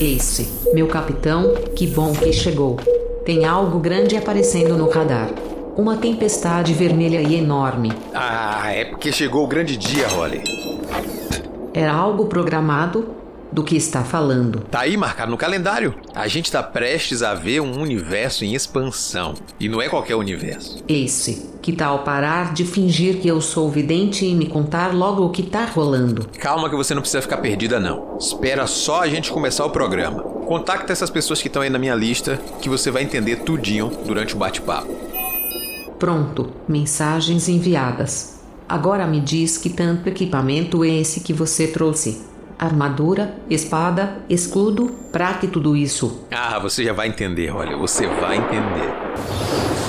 Ace, meu capitão, que bom que chegou. Tem algo grande aparecendo no radar. Uma tempestade vermelha e enorme. Ah, é porque chegou o grande dia, Holly. Era algo programado? Do que está falando? Tá aí marcado no calendário. A gente tá prestes a ver um universo em expansão. E não é qualquer universo. Ace, que tal parar de fingir que eu sou vidente e me contar logo o que tá rolando? Calma que você não precisa ficar perdida, não. Espera só a gente começar o programa. Contacta essas pessoas que estão aí na minha lista, que você vai entender tudinho durante o bate-papo. Pronto, mensagens enviadas. Agora me diz que tanto equipamento é esse que você trouxe. Armadura, espada, escudo, pra que tudo isso? Ah, você já vai entender, olha, você vai entender.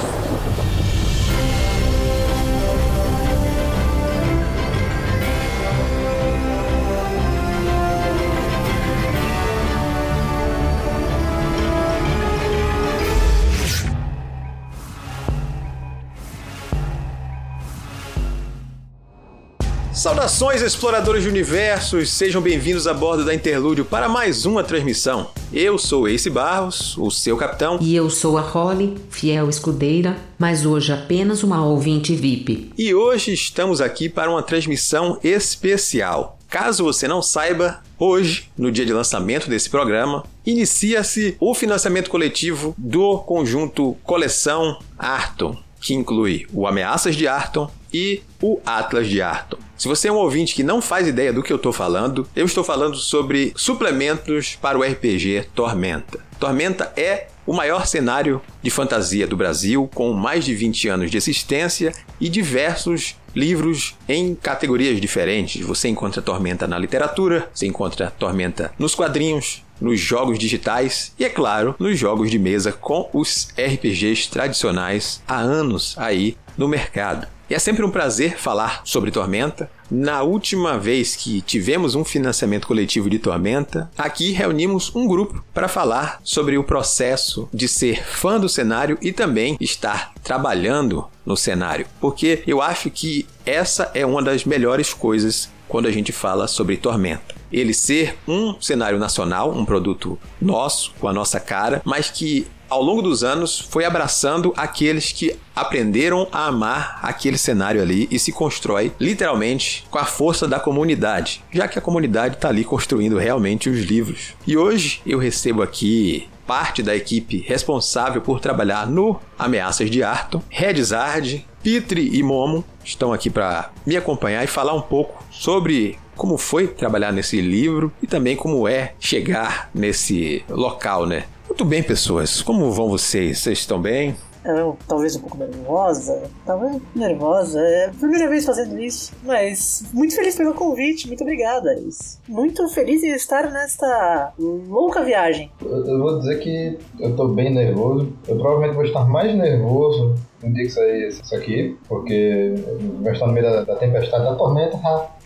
Saudações, exploradores de universos! Sejam bem-vindos a bordo da Interlúdio para mais uma transmissão. Eu sou Ace Barros, o seu capitão. E eu sou a Holly, fiel escudeira, mas hoje apenas uma ouvinte VIP. E hoje estamos aqui para uma transmissão especial. Caso você não saiba, hoje, no dia de lançamento desse programa, inicia-se o financiamento coletivo do conjunto Coleção Arton, que inclui o Ameaças de Arton e o Atlas de Arton. Se você é um ouvinte que não faz ideia do que eu estou falando, eu estou falando sobre suplementos para o RPG Tormenta. Tormenta é o maior cenário de fantasia do Brasil, com mais de 20 anos de existência e diversos livros em categorias diferentes. Você encontra Tormenta na literatura, você encontra Tormenta nos quadrinhos, nos jogos digitais e, é claro, nos jogos de mesa com os RPGs tradicionais há anos aí no mercado. E é sempre um prazer falar sobre Tormenta. Na última vez que tivemos um financiamento coletivo de Tormenta, aqui reunimos um grupo para falar sobre o processo de ser fã do cenário e também estar trabalhando no cenário, porque eu acho que essa é uma das melhores coisas quando a gente fala sobre Tormenta. Ele ser um cenário nacional, um produto nosso, com a nossa cara, mas que ao longo dos anos foi abraçando aqueles que aprenderam a amar aquele cenário ali e se constrói literalmente com a força da comunidade, já que a comunidade está ali construindo realmente os livros. E hoje eu recebo aqui parte da equipe responsável por trabalhar no Ameaças de Arton, Redzard, Pitre e Momo estão aqui para me acompanhar e falar um pouco sobre como foi trabalhar nesse livro e também como é chegar nesse local, né? Muito bem, pessoas. Como vão vocês? Vocês estão bem? Eu, talvez um pouco nervosa, talvez nervosa, é a primeira vez fazendo isso, mas muito feliz pelo convite, muito obrigada. Muito feliz em estar nesta louca viagem. Eu, eu vou dizer que eu tô bem nervoso, eu provavelmente vou estar mais nervoso no dia que sair isso aqui, porque vai estar no meio da, da tempestade, da tormenta,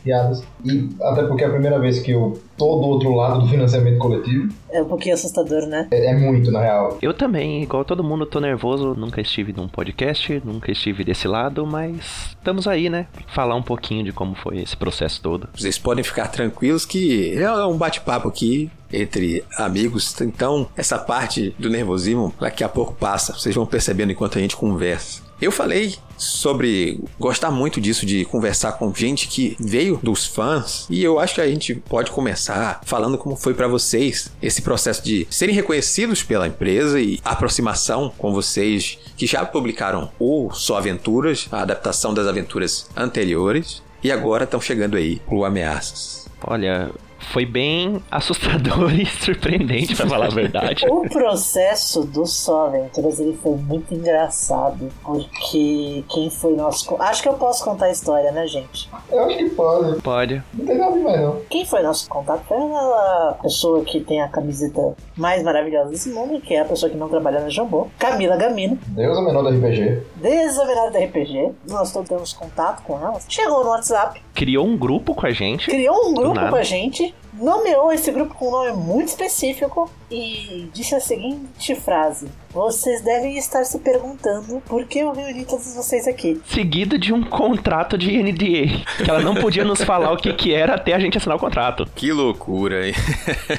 piadas. E até porque é a primeira vez que eu tô do outro lado do financiamento coletivo. É um pouquinho assustador, né? É, é muito, na real. Eu também, igual todo mundo, tô nervoso. Nunca estive num podcast, nunca estive desse lado, mas estamos aí, né? Falar um pouquinho de como foi esse processo todo. Vocês podem ficar tranquilos que é um bate-papo aqui entre amigos. Então, essa parte do nervosismo daqui a pouco passa. Vocês vão percebendo enquanto a gente conversa. Eu falei sobre gostar muito disso de conversar com gente que veio dos fãs e eu acho que a gente pode começar falando como foi para vocês esse processo de serem reconhecidos pela empresa e aproximação com vocês que já publicaram o Só Aventuras, a adaptação das aventuras anteriores e agora estão chegando aí pro Ameaças. Olha, foi bem assustador e surpreendente, pra falar a verdade. o processo do Só Aventuras ele foi muito engraçado, porque quem foi nosso. Acho que eu posso contar a história, né, gente? Eu acho que pode. Pode. Não tem nada demais, não. Quem foi nosso contato foi a pessoa que tem a camiseta mais maravilhosa desse mundo, que é a pessoa que não trabalha na Jambô, Camila Gamino. Deus é o menor do RPG. Deus é o menor do RPG. Nós todos temos contato com ela. Chegou no WhatsApp. Criou um grupo com a gente. Criou um grupo com a gente nomeou esse grupo com um nome muito específico e disse a seguinte frase: Vocês devem estar se perguntando por que eu reuni todos vocês aqui. Seguido de um contrato de NDA, que ela não podia nos falar o que, que era até a gente assinar o contrato. Que loucura, hein?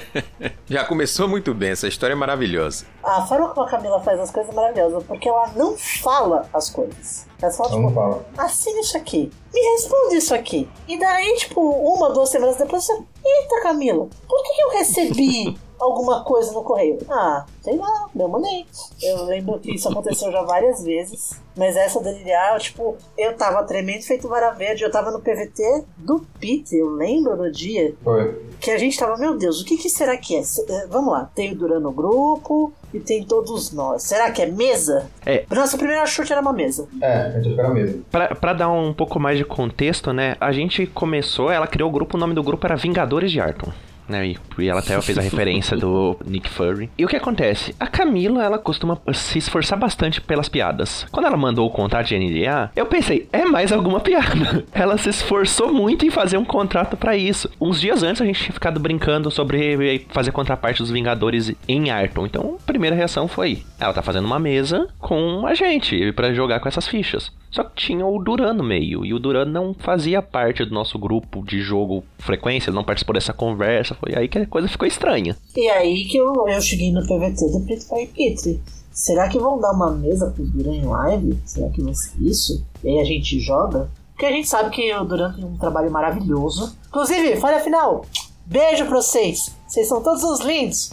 Já começou muito bem, essa história é maravilhosa. A forma como a Camila faz as coisas é maravilhosa, porque ela não fala as coisas. Ela só, Ela não tipo, fala. assina isso aqui. Me responde isso aqui. E daí, tipo, uma, duas semanas depois você. Eita, Camila, por que eu recebi alguma coisa no correio? Ah, sei lá, eu mandei. Eu lembro que isso aconteceu já várias vezes. Mas essa da NDA, tipo, eu tava tremendo feito vara verde. Eu tava no PVT do Peter, eu lembro no dia Foi. que a gente tava, meu Deus, o que, que será que é? Eh, Vamos lá, tem o Duran no grupo e tem todos nós. Será que é mesa? É. Nossa primeira chute era uma mesa. É, a gente espera mesmo. Pra, pra dar um pouco mais de contexto, né? A gente começou, ela criou o grupo, o nome do grupo era Vingadores de Arton. Né, e, e ela até fez a referência do Nick Fury. E o que acontece? A Camila, ela costuma se esforçar bastante pelas piadas. Quando ela mandou o contrato de NDA, eu pensei, é mais alguma piada. Ela se esforçou muito em fazer um contrato pra isso. Uns dias antes a gente tinha ficado brincando sobre fazer contraparte dos Vingadores em Arton. Então, a primeira reação foi, ela tá fazendo uma mesa com a gente pra jogar com essas fichas. Só que tinha o Duran no meio, e o Duran não fazia parte do nosso grupo de jogo frequência, ele não participou dessa conversa, foi aí que a coisa ficou estranha. E aí que eu, eu cheguei no PVT do Preto Pai Petri. Será que vão dar uma mesa pro Duran em live? Será que vai ser isso? E aí a gente joga? Porque a gente sabe que o Duran tem um trabalho maravilhoso. Inclusive, falha final. Beijo pra vocês. Vocês são todos uns lindos.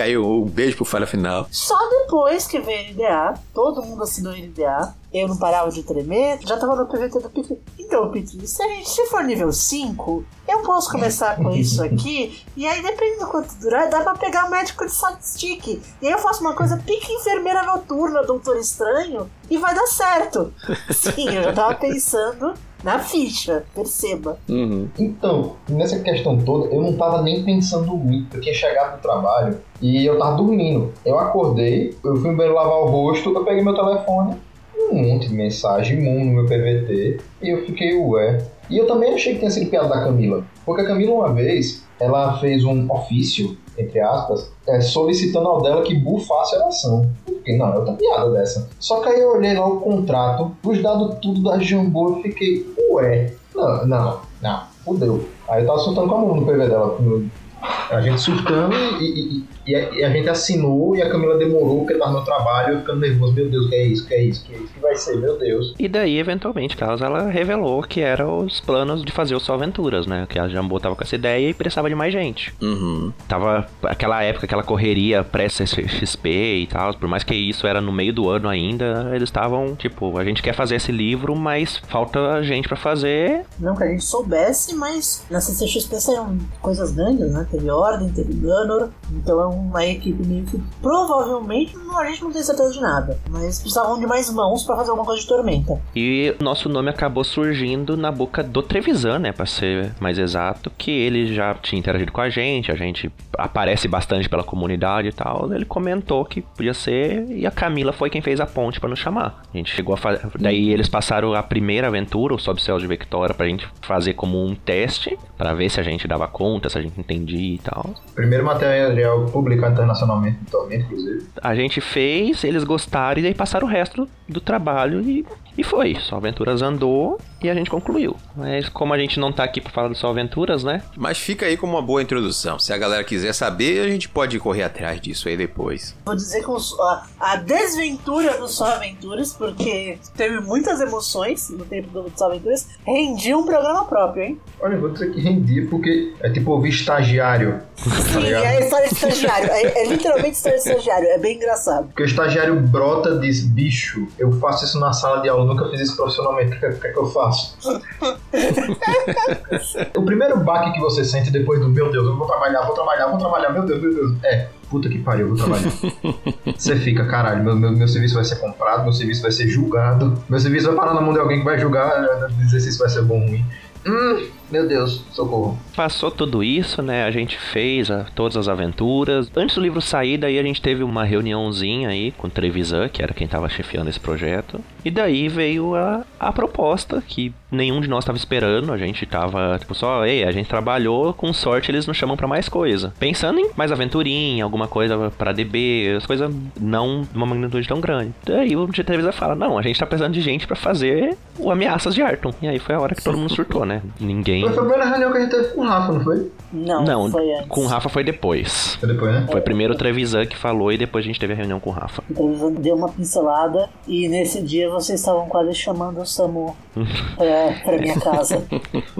Aí o, o beijo pro falha final. Só depois que veio o NDA, todo mundo assinou o NDA, eu não parava de tremer, já tava no PVT do Petri. Então, Petri, se, a gente, se for nível 5, eu posso começar com isso aqui, e aí dependendo do quanto durar, dá pra pegar médico de stick. E aí eu faço uma coisa pique enfermeira noturna, doutor estranho, e vai dar certo. Sim, eu já tava pensando na ficha, perceba. Uhum. Então, nessa questão toda, eu não tava nem pensando muito. Eu tinha chegado do trabalho e eu tava dormindo. Eu acordei, eu fui no banheiro lavar o rosto, eu peguei meu telefone, um monte de mensagem, um no meu PVT, e eu fiquei, ué. E eu também achei que tinha sido piada da Camila. Porque a Camila, uma vez, ela fez um ofício, entre aspas, é, solicitando ao dela que bufasse a oração. Eu fiquei, não, é outra piada dessa. Só que aí eu olhei lá o contrato, os dados tudo da Jambô, eu fiquei, ué. Não, não, não, fudeu. Aí eu tava surtando com a mão no PV dela. A gente surtando e, e- e a, e a gente assinou e a Camila demorou porque tava no trabalho, ficando nervoso. Meu Deus, que é isso, que é isso, que é isso, que vai ser, meu Deus. E daí, eventualmente, Carlos, ela revelou que eram os planos de fazer o Só Aventuras, né? Que a Jambô tava com essa ideia e precisava de mais gente. Uhum. Tava aquela época, aquela correria pré-XP e tal, por mais que isso era no meio do ano ainda, eles estavam, tipo, a gente quer fazer esse livro, mas falta gente pra fazer. Não que a gente soubesse, mas na CCXP saíram coisas grandes, né? Teve Ordem, teve Gunner, então é uma equipe meio que provavelmente não, a gente não tem certeza de nada, mas precisavam de mais mãos pra fazer alguma coisa de Tormenta. E nosso nome acabou surgindo na boca do Trevisan, né, pra ser mais exato, que ele já tinha interagido com a gente, a gente aparece bastante pela comunidade e tal. Ele comentou que podia ser e a Camila foi quem fez a ponte pra nos chamar. A gente chegou a fazer. Daí eles passaram a primeira aventura, o Sob Céus de Victoria, pra gente fazer como um teste, pra ver se a gente dava conta, se a gente entendia e tal. Primeiro material publicado internacionalmente, atualmente, inclusive. A gente fez, eles gostaram e daí passaram o resto do trabalho e, e foi. Só Aventuras andou e a gente concluiu. Mas como a gente não tá aqui pra falar do Só Aventuras, né? Mas fica aí como uma boa introdução. Se a galera quiser saber, a gente pode correr atrás disso aí depois. Vou dizer com a, a desventura do Só Aventuras, porque teve muitas emoções no tempo do Só Aventuras, rendia um programa próprio, hein? Olha, eu vou dizer que rendia porque é tipo ouvir estagiário. Sim, ligado? é a história de estagiário. É, é literalmente história de estagiário. É bem engraçado. Porque o estagiário brota e diz, bicho, eu faço isso na sala de aula, nunca fiz isso profissionalmente, o que, que é que eu faço? o primeiro baque que você sente depois do, meu Deus, eu vou trabalhar, vou trabalhar, vou trabalhar, meu Deus, meu Deus, é, puta que pariu, eu vou trabalhar. você fica, caralho, meu, meu, meu serviço vai ser comprado, meu serviço vai ser julgado, meu serviço vai parar na mão de alguém que vai julgar, dizer se isso vai ser bom ou ruim. Hum, Meu Deus, socorro. Passou tudo isso, né? A gente fez a, todas as aventuras. Antes do livro sair, daí a gente teve uma reuniãozinha aí com o Trevisan, que era quem tava chefiando esse projeto. E daí veio a, a proposta que nenhum de nós tava esperando. A gente tava, tipo, só, ei, a gente trabalhou, com sorte eles nos chamam para mais coisa. Pensando em mais aventurinha, alguma coisa para DB, as coisas não de uma magnitude tão grande. Daí o Trevisan fala: não, a gente tá precisando de gente para fazer o Ameaças de Arton. E aí foi a hora que todo mundo surtou, né? Ninguém. Foi a primeira reunião que a gente teve com o Rafa, não foi? Não, Não, foi antes. com o Rafa foi depois. Foi depois, né? Foi primeiro o Trevisan que falou e depois a gente teve a reunião com o Rafa. Então ele deu uma pincelada e nesse dia vocês estavam quase chamando o Samu pra, pra minha casa.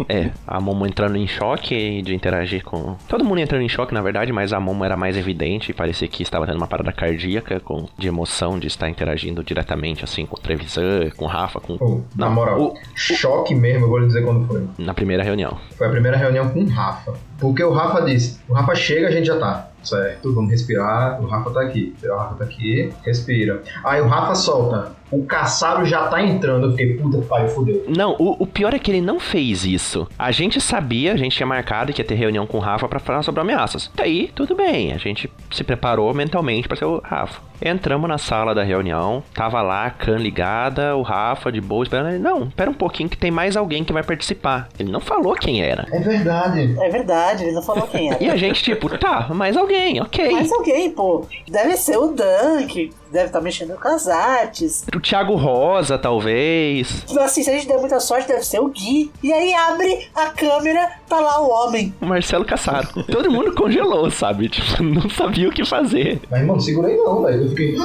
É, a Momo entrando em choque de interagir com. Todo mundo entrando em choque, na verdade, mas a Momo era mais evidente e parecia que estava tendo uma parada cardíaca com, de emoção de estar interagindo diretamente, assim, com o Trevisan, com o Rafa, com. Pô, na Não, moral, o- choque mesmo, eu vou lhe dizer quando foi. Na primeira reunião. Foi a primeira reunião com o Rafa. Porque o Rafa disse, o Rafa chega, a gente já tá. Certo, vamos respirar. O Rafa tá aqui. O Rafa tá aqui, respira. Aí o Rafa solta. O caçaro já tá entrando. Eu fiquei, puta que pariu, fudeu. Não, o, o pior é que ele não fez isso. A gente sabia, a gente tinha marcado que ia ter reunião com o Rafa pra falar sobre ameaças. Daí, tudo bem, a gente se preparou mentalmente pra ser o Rafa. Entramos na sala da reunião, tava lá a Khan ligada, o Rafa de boa esperando. Ele, não, espera um pouquinho que tem mais alguém que vai participar. Ele não falou quem era. É verdade. É verdade, ele não falou quem era. E a gente, tipo, tá, mais alguém, ok. Mas alguém, pô. Deve ser o Dan, que deve estar mexendo com as artes. O Thiago Rosa, talvez. Assim, se a gente der muita sorte, deve ser o Gui. E aí abre a câmera, tá lá o homem. O Marcelo Cassaro. Todo mundo congelou, sabe? Tipo, não sabia o que fazer. Mas, mano, segurei não, velho. Eu fiquei.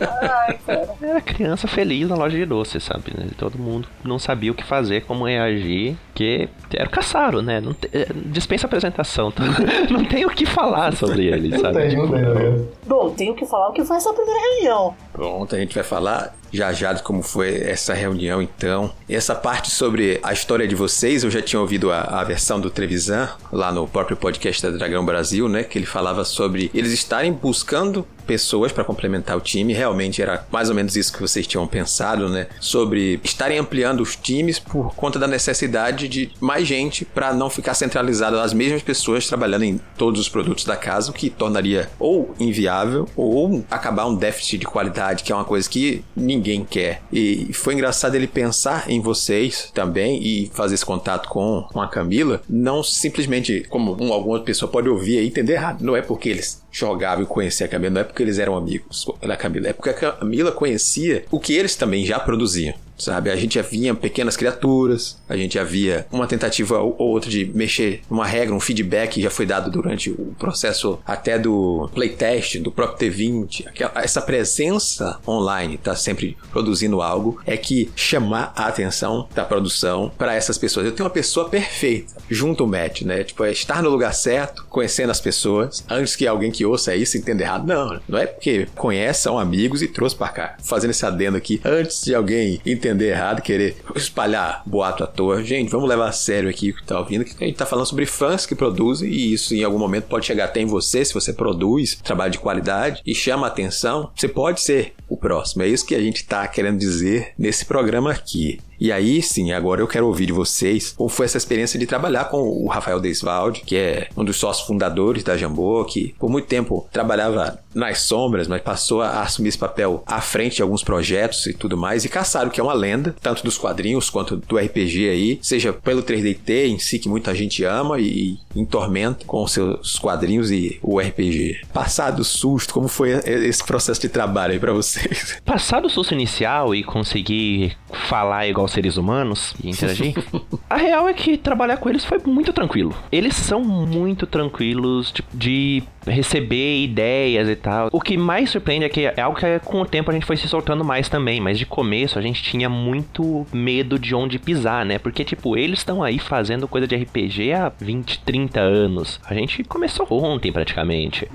Ai, cara. Era criança feliz na loja de doces, sabe? né? Todo mundo não sabia o que fazer, como reagir, que era o Caçaro, né? Não te- eh, dispensa apresentação, tá? não tem o que falar sobre ele, Não sabe? tem, não tem, tá ligado? Bom, tenho que falar o que foi essa primeira reunião. Pronto, a gente vai falar já já de como foi essa reunião então. Essa parte sobre a história de vocês, eu já tinha ouvido a, a versão do Trevisan lá no próprio podcast da Dragão Brasil, né? Que ele falava sobre eles estarem buscando pessoas para complementar o time. Realmente era mais ou menos isso que vocês tinham pensado, né? Sobre estarem ampliando os times por conta da necessidade de mais gente para não ficar centralizado as mesmas pessoas trabalhando em todos os produtos da casa, o que tornaria ou inviável ou acabar um déficit de qualidade, que é uma coisa que ninguém quer. E foi engraçado ele pensar em vocês também e fazer esse contato com, com a Camila, não simplesmente como um, alguma pessoa pode ouvir e entender errado. Não é porque eles jogavam e conheciam a Camila, não é porque eles eram amigos da Camila, é porque a Camila conhecia o que eles também já produziam. Sabe, a gente já via pequenas criaturas, a gente já via uma tentativa ou outra de mexer uma regra, um feedback que já foi dado durante o processo até do playtest, do próprio T20. Aquela- Essa presença online tá sempre produzindo algo é que chamar a atenção da produção para essas pessoas. Eu tenho uma pessoa perfeita junto ao match, né? Tipo, é estar no lugar certo, conhecendo as pessoas, antes que alguém que ouça isso entenda errado. Não, não é porque conhece, são amigos e trouxe para cá. Fazendo esse adendo aqui, antes de alguém entender errado, querer espalhar boato à toa. Gente, vamos levar a sério aqui o que tá ouvindo, que a gente tá falando sobre fãs que produzem e isso em algum momento pode chegar até em você, se você produz trabalho de qualidade e chama atenção, você pode ser o próximo. É isso que a gente tá querendo dizer nesse programa aqui. E aí, sim, agora eu quero ouvir de vocês como foi essa experiência de trabalhar com o Rafael Desvalde, que é um dos sócios fundadores da Jambô, que por muito tempo trabalhava nas sombras, mas passou a assumir esse papel à frente de alguns projetos e tudo mais. E Caçaro, que é uma lenda, tanto dos quadrinhos quanto do RPG aí, seja pelo 3DT em si, que muita gente ama e, e em tormento com seus quadrinhos e o RPG. Passado o susto, como foi esse processo de trabalho aí pra vocês? Passado o susto inicial e conseguir falar igual seres humanos e interagir, a real é que trabalhar com eles foi muito tranquilo. Eles são muito tranquilos de, de receber ideias e tal. O que mais surpreende é que é algo que com o tempo a gente foi se soltando mais também, mas de começo a gente tinha muito medo de onde pisar, né? Porque, tipo, eles estão aí fazendo coisa de RPG há 20, 30 anos. A gente começou ontem praticamente.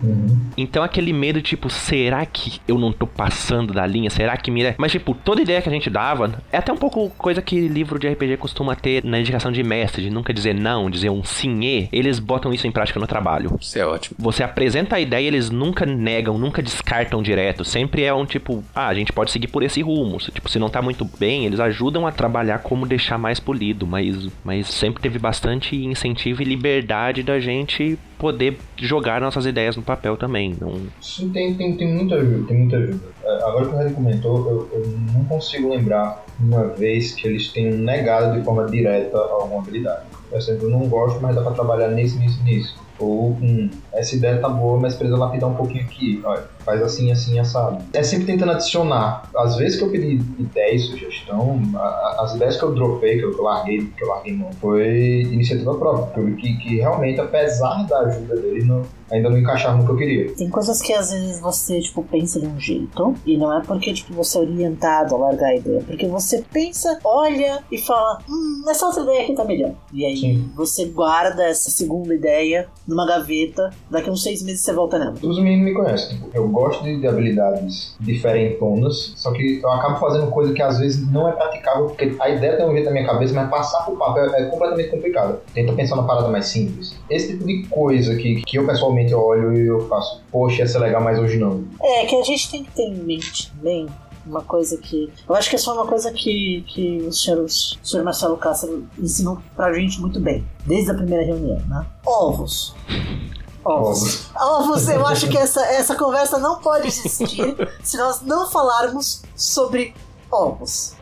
Então aquele medo, tipo, será que eu não tô passando da linha? Será que mira. Mas, tipo, toda ideia que a gente dava é até um pouco coisa que livro de RPG costuma ter na indicação de mestre, de nunca dizer não, dizer um sim e, eles botam isso em prática no trabalho. Isso é ótimo. Você apresenta a ideia, eles nunca negam, nunca descartam direto. Sempre é um tipo, ah, a gente pode seguir por esse rumo. Se, tipo, se não tá muito bem, eles ajudam a trabalhar como deixar mais polido, mas, mas sempre teve bastante incentivo e liberdade da gente poder jogar nossas ideias no papel também. Não... Sim, tem, tem, tem muita ajuda, tem muita ajuda. É, Agora que o Harry comentou, eu, eu não consigo lembrar uma vez que eles tenham negado de forma direta alguma habilidade. Por exemplo, eu não gosto, mas dá pra trabalhar nisso, nisso, nisso. Ou, hum, essa ideia tá boa, mas precisa lapidar um pouquinho aqui. Olha, faz assim, assim, assado. É sempre tentando adicionar. Às vezes que eu pedi ideia e sugestão, a- as ideias que eu dropei, que eu, que eu larguei, que eu larguei mão, foi iniciativa própria. Que, que, realmente, apesar da ajuda deles, não, ainda não encaixava no que eu queria. Tem coisas que às vezes você, tipo, pensa de um jeito, e não é porque, tipo, você é orientado a largar a ideia, porque você pensa, olha e fala, hum, essa outra ideia aqui tá melhor. E aí Sim. você guarda essa segunda ideia numa gaveta, daqui uns seis meses você volta nela. Os meninos me conhecem. Tipo, eu gosto de, de habilidades diferentonas, só que eu acabo fazendo coisa que às vezes não é praticável, porque a ideia tem um jeito na minha cabeça, mas passar pro papel é completamente complicado. Tenta pensar numa parada mais simples. Esse tipo de coisa que, que eu pessoalmente olho e eu faço, poxa, ia ser legal, mas hoje não. É, que a gente tem que ter em mente também uma coisa que. Eu acho que essa foi uma coisa que, que o, senhor, o senhor Marcelo Cássio ensinou pra gente muito bem, desde a primeira reunião, né? Ovos. Ovos. Ovos, eu acho que essa, essa conversa não pode existir se nós não falarmos sobre ovos.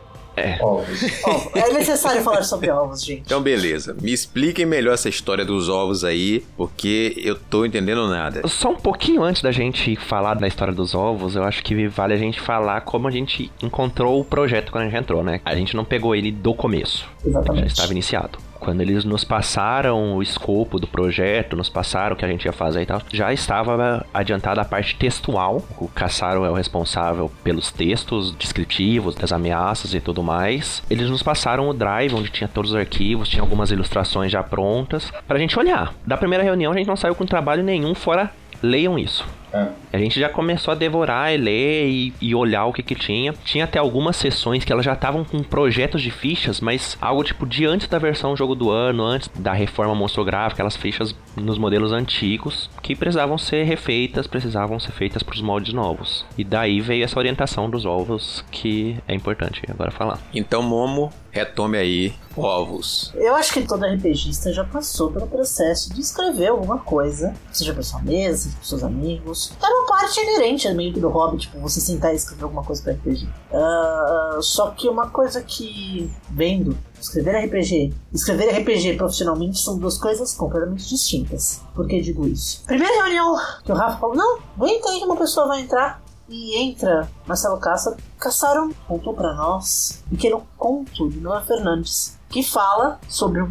Ovos. Ovo. É necessário falar sobre ovos, gente. Então, beleza. Me expliquem melhor essa história dos ovos aí, porque eu tô entendendo nada. Só um pouquinho antes da gente falar da história dos ovos, eu acho que vale a gente falar como a gente encontrou o projeto quando a gente entrou, né? A gente não pegou ele do começo, já Exatamente. estava iniciado. Quando eles nos passaram o escopo do projeto, nos passaram o que a gente ia fazer e tal, já estava adiantada a parte textual. O Caçaro é o responsável pelos textos descritivos, das ameaças e tudo mais. Eles nos passaram o drive, onde tinha todos os arquivos, tinha algumas ilustrações já prontas, pra gente olhar. Da primeira reunião a gente não saiu com trabalho nenhum, fora leiam isso. É. A gente já começou a devorar e ler e, e olhar o que que tinha. Tinha até algumas sessões que elas já estavam com projetos de fichas, mas algo tipo de antes da versão jogo do ano, antes da reforma monstrográfica, aquelas fichas nos modelos antigos que precisavam ser refeitas, precisavam ser feitas para os moldes novos. E daí veio essa orientação dos ovos que é importante agora falar. Então, Momo, retome aí ovos. Eu acho que todo RPGista já passou pelo processo de escrever alguma coisa, seja pra sua mesa, pros seus amigos. É uma parte inerente meio que do hobby, tipo, você sentar e escrever alguma coisa pra RPG. Ah, só que uma coisa que, vendo, escrever RPG, escrever RPG profissionalmente são duas coisas completamente distintas. Por que digo isso? Primeira reunião que o Rafa falou, não, aguenta aí que uma pessoa vai entrar. E entra Marcelo Cássaro. Caçaram contou pra nós um pequeno conto de Noah Fernandes que fala sobre um,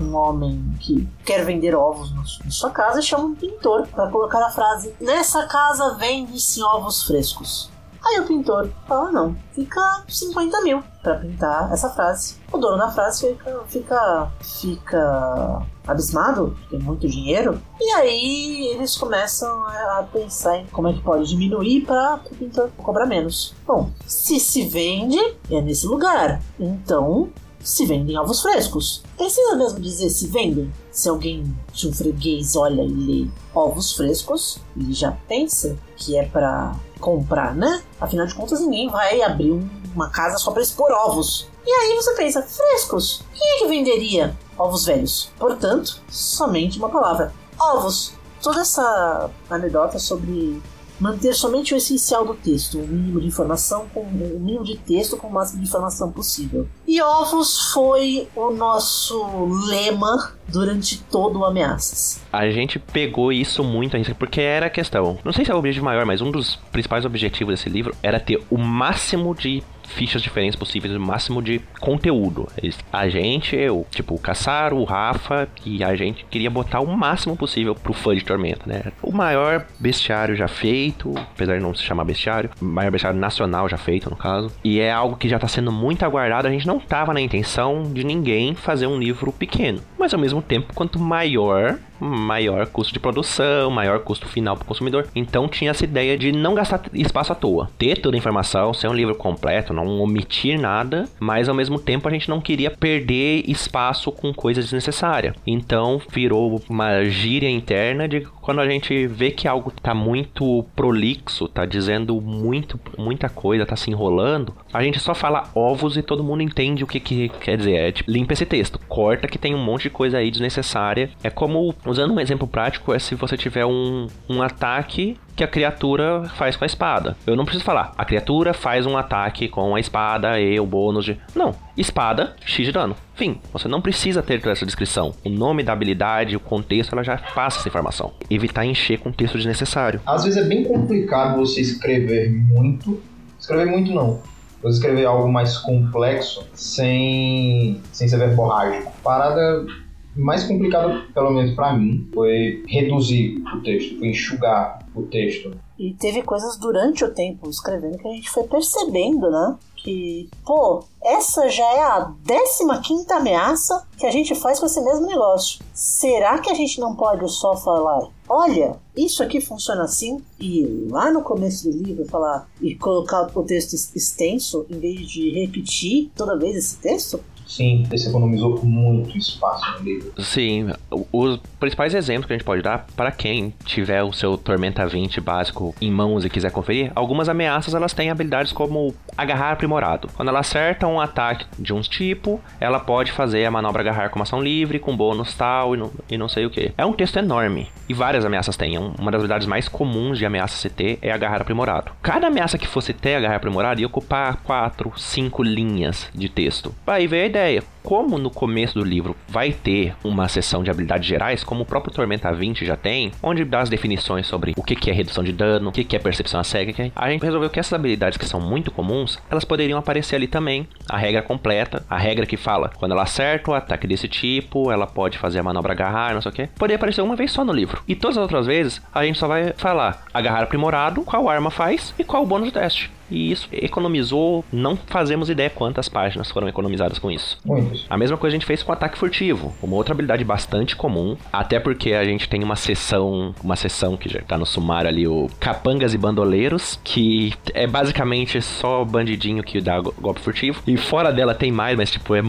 um homem que quer vender ovos em sua casa chama um pintor para colocar a frase: Nessa casa vende-se ovos frescos. Aí o pintor fala: Não, fica 50 mil para pintar essa frase. O dono da frase fica, fica, fica abismado, tem muito dinheiro. E aí eles começam a pensar em como é que pode diminuir para o pintor cobrar menos. Bom, se se vende, é nesse lugar. Então, se vendem ovos frescos. Precisa mesmo dizer se vendem? Se alguém de um freguês olha e lê ovos frescos, ele já pensa que é para comprar, né? Afinal de contas, ninguém vai abrir um- uma casa só para expor ovos. E aí você pensa, frescos? Quem é que venderia ovos velhos? Portanto, somente uma palavra: ovos. Toda essa anedota sobre manter somente o essencial do texto, o mínimo de informação com o mínimo de texto com o máximo de informação possível. E ovos foi o nosso lema durante todo o Ameaças. A gente pegou isso muito, porque era a questão. Não sei se é o objetivo maior, mas um dos principais objetivos desse livro era ter o máximo de fichas diferentes possíveis, o máximo de conteúdo. A gente, eu, tipo, o Caçaro, o Rafa, e a gente queria botar o máximo possível pro fã de Tormenta, né? O maior bestiário já feito, apesar de não se chamar bestiário, o maior bestiário nacional já feito, no caso. E é algo que já tá sendo muito aguardado. A gente não tava na intenção de ninguém fazer um livro pequeno. Mas ao mesmo tempo, quanto maior, maior custo de produção, maior custo final para o consumidor. Então tinha essa ideia de não gastar espaço à toa, ter toda a informação, ser um livro completo, não omitir nada, mas ao mesmo tempo a gente não queria perder espaço com coisas desnecessárias. Então virou uma gíria interna de quando a gente vê que algo tá muito prolixo, tá dizendo muito, muita coisa, tá se enrolando, a gente só fala ovos e todo mundo entende o que, que quer dizer. É tipo, limpa esse texto, corta que tem um monte de coisa aí desnecessária. É como, usando um exemplo prático, é se você tiver um, um ataque que a criatura faz com a espada. Eu não preciso falar, a criatura faz um ataque com a espada e o bônus de. Não, espada, X de dano. Fim, você não precisa ter toda essa descrição. O nome da habilidade, o contexto, ela já passa essa informação. Evitar encher com texto desnecessário. Às vezes é bem complicado você escrever muito. Escrever muito não. Você escrever algo mais complexo sem, sem ser verborrágico. Parada mais complicada, pelo menos para mim, foi reduzir o texto, foi enxugar o texto. E teve coisas durante o tempo escrevendo que a gente foi percebendo, né? Que, pô, essa já é a 15 ameaça que a gente faz com esse mesmo negócio. Será que a gente não pode só falar, olha, isso aqui funciona assim, e lá no começo do livro falar e colocar o texto extenso em vez de repetir toda vez esse texto? Sim, esse economizou muito espaço no livro. Sim, os principais exemplos que a gente pode dar para quem tiver o seu Tormenta 20 básico em mãos e quiser conferir, algumas ameaças elas têm habilidades como agarrar aprimorado. Quando ela acerta um ataque de um tipo, ela pode fazer a manobra agarrar com ação livre, com bônus tal e não, e não sei o que. É um texto enorme e várias ameaças têm. Uma das habilidades mais comuns de ameaça CT é agarrar aprimorado. Cada ameaça que fosse ter agarrar aprimorado ia ocupar 4, 5 linhas de texto. Aí veio a ideia ideia. Como no começo do livro vai ter uma seção de habilidades gerais, como o próprio Tormenta 20 já tem, onde dá as definições sobre o que é redução de dano, o que é percepção a cega, a gente resolveu que essas habilidades que são muito comuns, elas poderiam aparecer ali também. A regra completa, a regra que fala quando ela acerta o ataque desse tipo, ela pode fazer a manobra agarrar, não sei o que, poderia aparecer uma vez só no livro. E todas as outras vezes, a gente só vai falar agarrar aprimorado, qual arma faz e qual o bônus do teste. E isso economizou, não fazemos ideia quantas páginas foram economizadas com isso. Muitos. A mesma coisa a gente fez com ataque furtivo, uma outra habilidade bastante comum, até porque a gente tem uma sessão, uma sessão que já tá no sumário ali, o Capangas e Bandoleiros, que é basicamente só bandidinho que dá golpe furtivo. E fora dela tem mais, mas tipo, é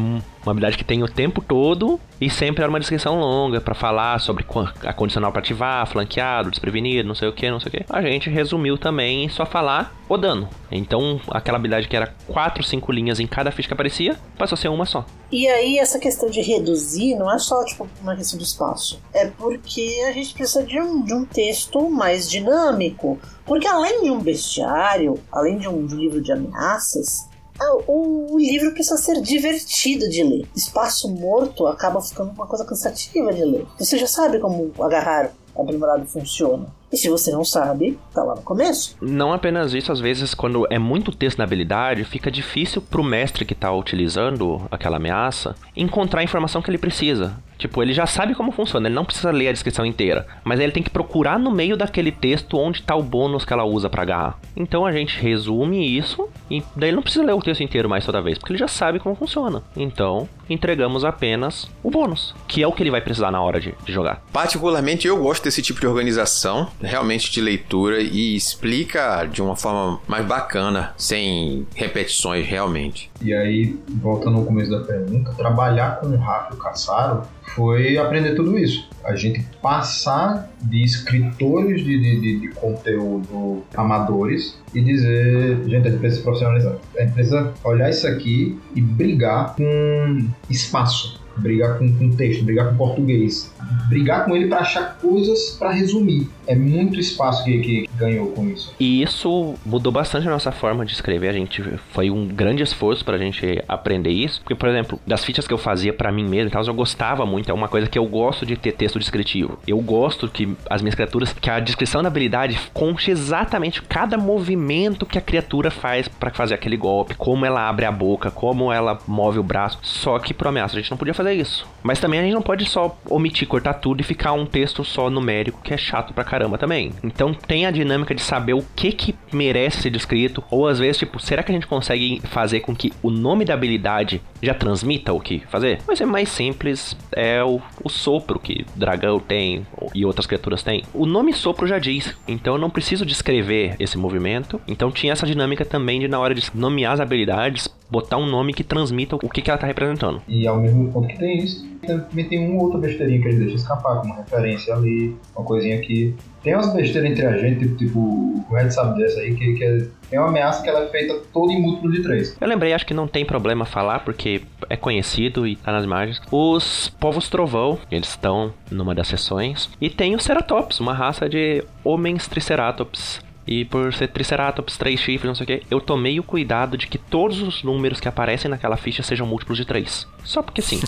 uma habilidade que tem o tempo todo e sempre era uma descrição longa para falar sobre a condicional para ativar, flanqueado, desprevenido, não sei o que, não sei o que. A gente resumiu também em só falar o dano. Então, aquela habilidade que era 4, 5 linhas em cada ficha que aparecia, passou a ser uma só. E aí, essa questão de reduzir não é só tipo, uma questão de espaço. É porque a gente precisa de um, de um texto mais dinâmico. Porque além de um bestiário, além de um, livro de ameaças, ah, o, livro precisa ser divertido de ler. Espaço morto acaba ficando uma coisa cansativa de ler. Você já sabe como agarrar aprimorado funciona. E se você não sabe, tá lá no começo. Não apenas isso, às vezes, quando é muito texto na habilidade, fica difícil pro mestre que tá utilizando aquela ameaça encontrar a informação que ele precisa. Tipo, ele já sabe como funciona, ele não precisa ler a descrição inteira, mas ele tem que procurar no meio daquele texto onde está o bônus que ela usa para agarrar. Então a gente resume isso e daí ele não precisa ler o texto inteiro mais toda vez, porque ele já sabe como funciona. Então, entregamos apenas o bônus, que é o que ele vai precisar na hora de, de jogar. Particularmente eu gosto desse tipo de organização, realmente de leitura e explica de uma forma mais bacana, sem repetições realmente. E aí, voltando ao começo da pergunta, trabalhar com o Rafa Caçaro foi aprender tudo isso. A gente passar de escritores de, de, de, conteúdo amadores e dizer, gente, a gente precisa se profissionalizar. A gente precisa olhar isso aqui e brigar com espaço brigar com, com texto, brigar com português, brigar com ele para achar coisas para resumir. É muito espaço que, que, ganhou com isso. E isso mudou bastante a nossa forma de escrever. A gente foi um grande esforço para a gente aprender isso, porque por exemplo, das fichas que eu fazia para mim mesmo, então eu gostava muito. É uma coisa que eu gosto de ter texto descritivo. Eu gosto que as minhas criaturas, que a descrição da habilidade conte exatamente cada movimento que a criatura faz para fazer aquele golpe, como ela abre a boca, como ela move o braço. Só que pro ameaça a gente não podia fazer fazer isso. Mas também a gente não pode só omitir, cortar tudo e ficar um texto só numérico, que é chato pra caramba também. Então tem a dinâmica de saber o que que merece ser descrito, ou às vezes, tipo, será que a gente consegue fazer com que o nome da habilidade já transmita o que fazer? Mas é mais simples, é o, o sopro que dragão tem e outras criaturas têm. O nome sopro já diz, então eu não preciso descrever esse movimento. Então tinha essa dinâmica também de na hora de nomear as habilidades, botar um nome que transmita o que, que ela tá representando. E ao mesmo tempo que tem isso, também tem uma outra besteirinha que ele deixa escapar, como referência ali, uma coisinha aqui. Tem umas besteiras entre a gente, tipo, o Red sabe dessa aí, que, que é, é uma ameaça que ela é feita toda em múltiplo de três. Eu lembrei, acho que não tem problema falar, porque é conhecido e tá nas imagens. Os povos trovão, eles estão numa das sessões. E tem o Ceratops, uma raça de homens triceratops. E por ser Triceratops, três chifres, não sei o que, eu tomei o cuidado de que todos os números que aparecem naquela ficha sejam múltiplos de 3. Só porque sim.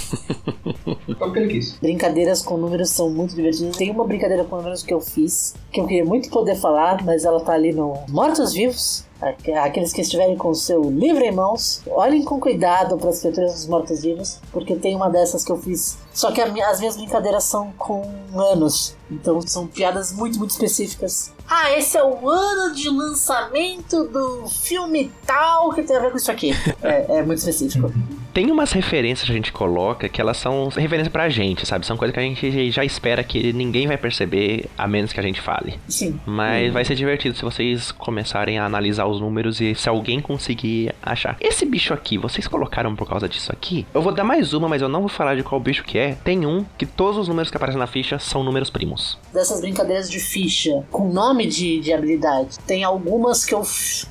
Só porque ele quis. Brincadeiras com números são muito divertidas. Tem uma brincadeira com números que eu fiz, que eu queria muito poder falar, mas ela tá ali no Mortos Vivos. Aqueles que estiverem com o seu livro em mãos, olhem com cuidado para as criaturas dos mortos-vivos, porque tem uma dessas que eu fiz. Só que as minhas brincadeiras são com anos, então são piadas muito, muito específicas. Ah, esse é o ano de lançamento do filme tal que tem a ver com isso aqui. É, é muito específico. Tem umas referências que a gente coloca que elas são referências pra gente, sabe? São coisas que a gente já espera que ninguém vai perceber, a menos que a gente fale. Sim. Mas vai ser divertido se vocês começarem a analisar os números e se alguém conseguir achar. Esse bicho aqui, vocês colocaram por causa disso aqui? Eu vou dar mais uma, mas eu não vou falar de qual bicho que é. Tem um que todos os números que aparecem na ficha são números primos. Dessas brincadeiras de ficha com nome de, de habilidade, tem algumas que, eu,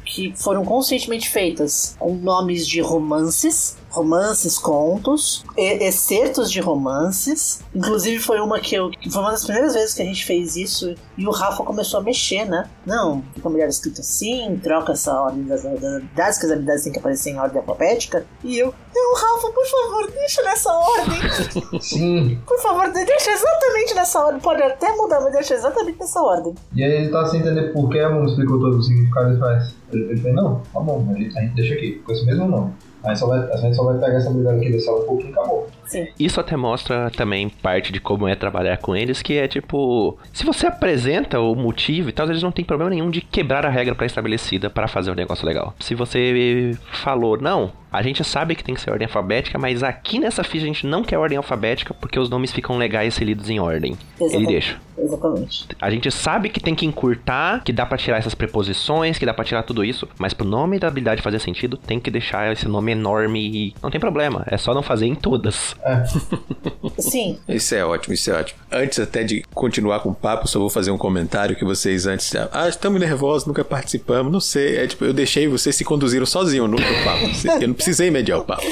que foram conscientemente feitas com nomes de romances romances, contos, excertos de romances. Inclusive foi uma que eu. Foi uma das primeiras vezes que a gente fez isso e o Rafa começou a mexer, né? Não, fica melhor escrito assim, troca essa ordem das habilidades, que as habilidades têm que aparecer em ordem alfabética. E eu, não, Rafa, por favor, deixa nessa ordem. Sim. Por favor, deixa exatamente nessa ordem. Pode até mudar, mas deixa exatamente nessa ordem. E aí ele tá sem entender por que a mão explicou todo o significado e faz. Ele, ele fez, não, tá bom, a gente deixa aqui, com esse mesmo nome. A gente só vai, a gente só vai pegar essa habilidade aqui dessa um pouquinho e acabou. Sim. Isso até mostra também parte de como é trabalhar com eles, que é tipo, se você apresenta o motivo e tal, eles não tem problema nenhum de quebrar a regra pré-estabelecida para fazer um negócio legal. Se você falou, não, a gente sabe que tem que ser ordem alfabética, mas aqui nessa ficha a gente não quer ordem alfabética porque os nomes ficam legais ser lidos em ordem. Exatamente. Ele deixa. Exatamente. A gente sabe que tem que encurtar, que dá pra tirar essas preposições, que dá pra tirar tudo isso, mas pro nome da habilidade fazer sentido, tem que deixar esse nome enorme e não tem problema, é só não fazer em todas. Sim. Isso é ótimo, isso é ótimo. Antes até de continuar com o papo, só vou fazer um comentário que vocês antes. Ah, estamos nervosos, nunca participamos, não sei. É tipo, eu deixei vocês se conduziram sozinhos no papo. Eu não precisei mediar o papo.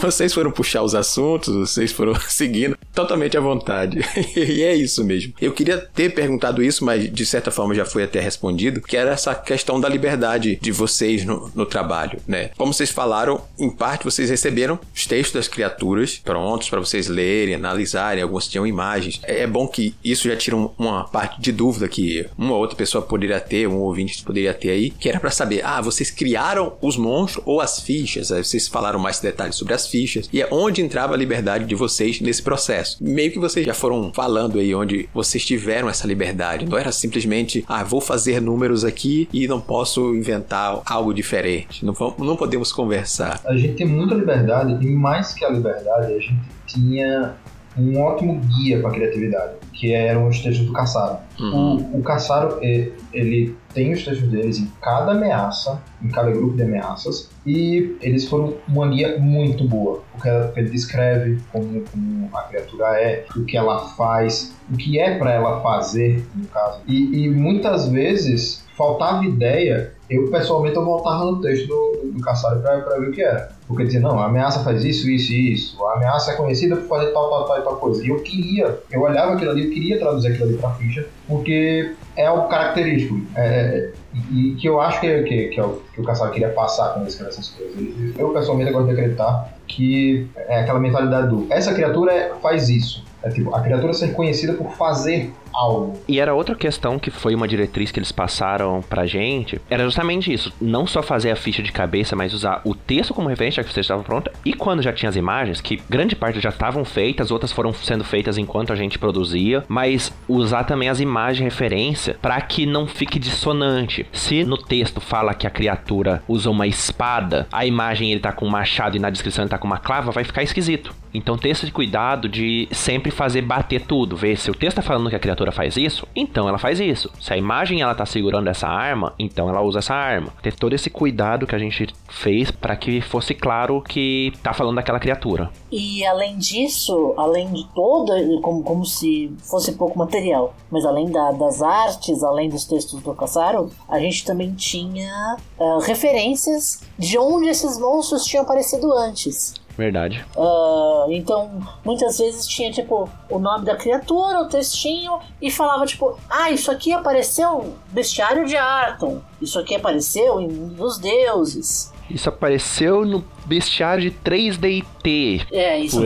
Vocês foram puxar os assuntos, vocês foram seguindo totalmente à vontade. e é isso mesmo. Eu queria ter perguntado isso, mas de certa forma já foi até respondido, que era essa questão da liberdade de vocês no, no trabalho, né? Como vocês falaram, em parte vocês receberam os textos das criaturas prontos para vocês lerem, analisarem, alguns tinham imagens. É, é bom que isso já tira um, uma parte de dúvida que uma outra pessoa poderia ter, um ouvinte poderia ter aí, que era para saber, ah, vocês criaram os monstros ou as fichas? Aí vocês falaram mais detalhes sobre as fichas e é onde entrava a liberdade de vocês nesse processo. Meio que vocês já foram falando aí onde vocês tiveram essa liberdade. Não era simplesmente, ah, vou fazer números aqui e não posso inventar algo diferente. Não, não podemos conversar. A gente tem muita liberdade e mais que a liberdade, a gente tinha um ótimo guia para criatividade, que eram os textos do Caçaro. Uhum. O, o Caçaro, ele tem os textos deles em cada ameaça, em cada grupo de ameaças, e eles foram uma guia muito boa, porque ele descreve como, como a criatura é, o que ela faz, o que é para ela fazer, no caso. E, e muitas vezes faltava ideia, eu pessoalmente eu voltava no texto do, do Caçaro para ver o que era. Porque dizia, não, a ameaça faz isso, isso e isso. A ameaça é conhecida por fazer tal, tal, tal e tal coisa. E eu queria, eu olhava aquilo ali, eu queria traduzir aquilo ali pra ficha, porque é algo característico. É, é, e que eu acho que, que, que, é o, que o queria passar quando escreve essas coisas. Eu, pessoalmente, gosto de acreditar que é aquela mentalidade do essa criatura faz isso. É tipo, a criatura ser conhecida por fazer algo. E era outra questão que foi uma diretriz que eles passaram pra gente. Era justamente isso. Não só fazer a ficha de cabeça, mas usar o texto como referência, já que você estava pronta. E quando já tinha as imagens, que grande parte já estavam feitas, outras foram sendo feitas enquanto a gente produzia. Mas usar também as imagens de referência para que não fique dissonante. Se no texto fala que a criatura usa uma espada, a imagem ele tá com um machado e na descrição ele tá com uma clava, vai ficar esquisito. Então ter esse cuidado de sempre fazer bater tudo, ver se o texto tá falando que a criatura faz isso, então ela faz isso. Se a imagem ela tá segurando essa arma, então ela usa essa arma. Ter todo esse cuidado que a gente fez para que fosse claro que tá falando daquela criatura. E além disso, além de todo, como, como se fosse pouco material, mas além da, das artes, além dos textos do Cassaro, a gente também tinha uh, referências de onde esses monstros tinham aparecido antes. Verdade. Uh, então, muitas vezes tinha, tipo, o nome da criatura, o textinho, e falava, tipo, ah, isso aqui apareceu no Bestiário de Arton, isso aqui apareceu em Dos Deuses. Isso apareceu no bestiário de 3DT. É, isso.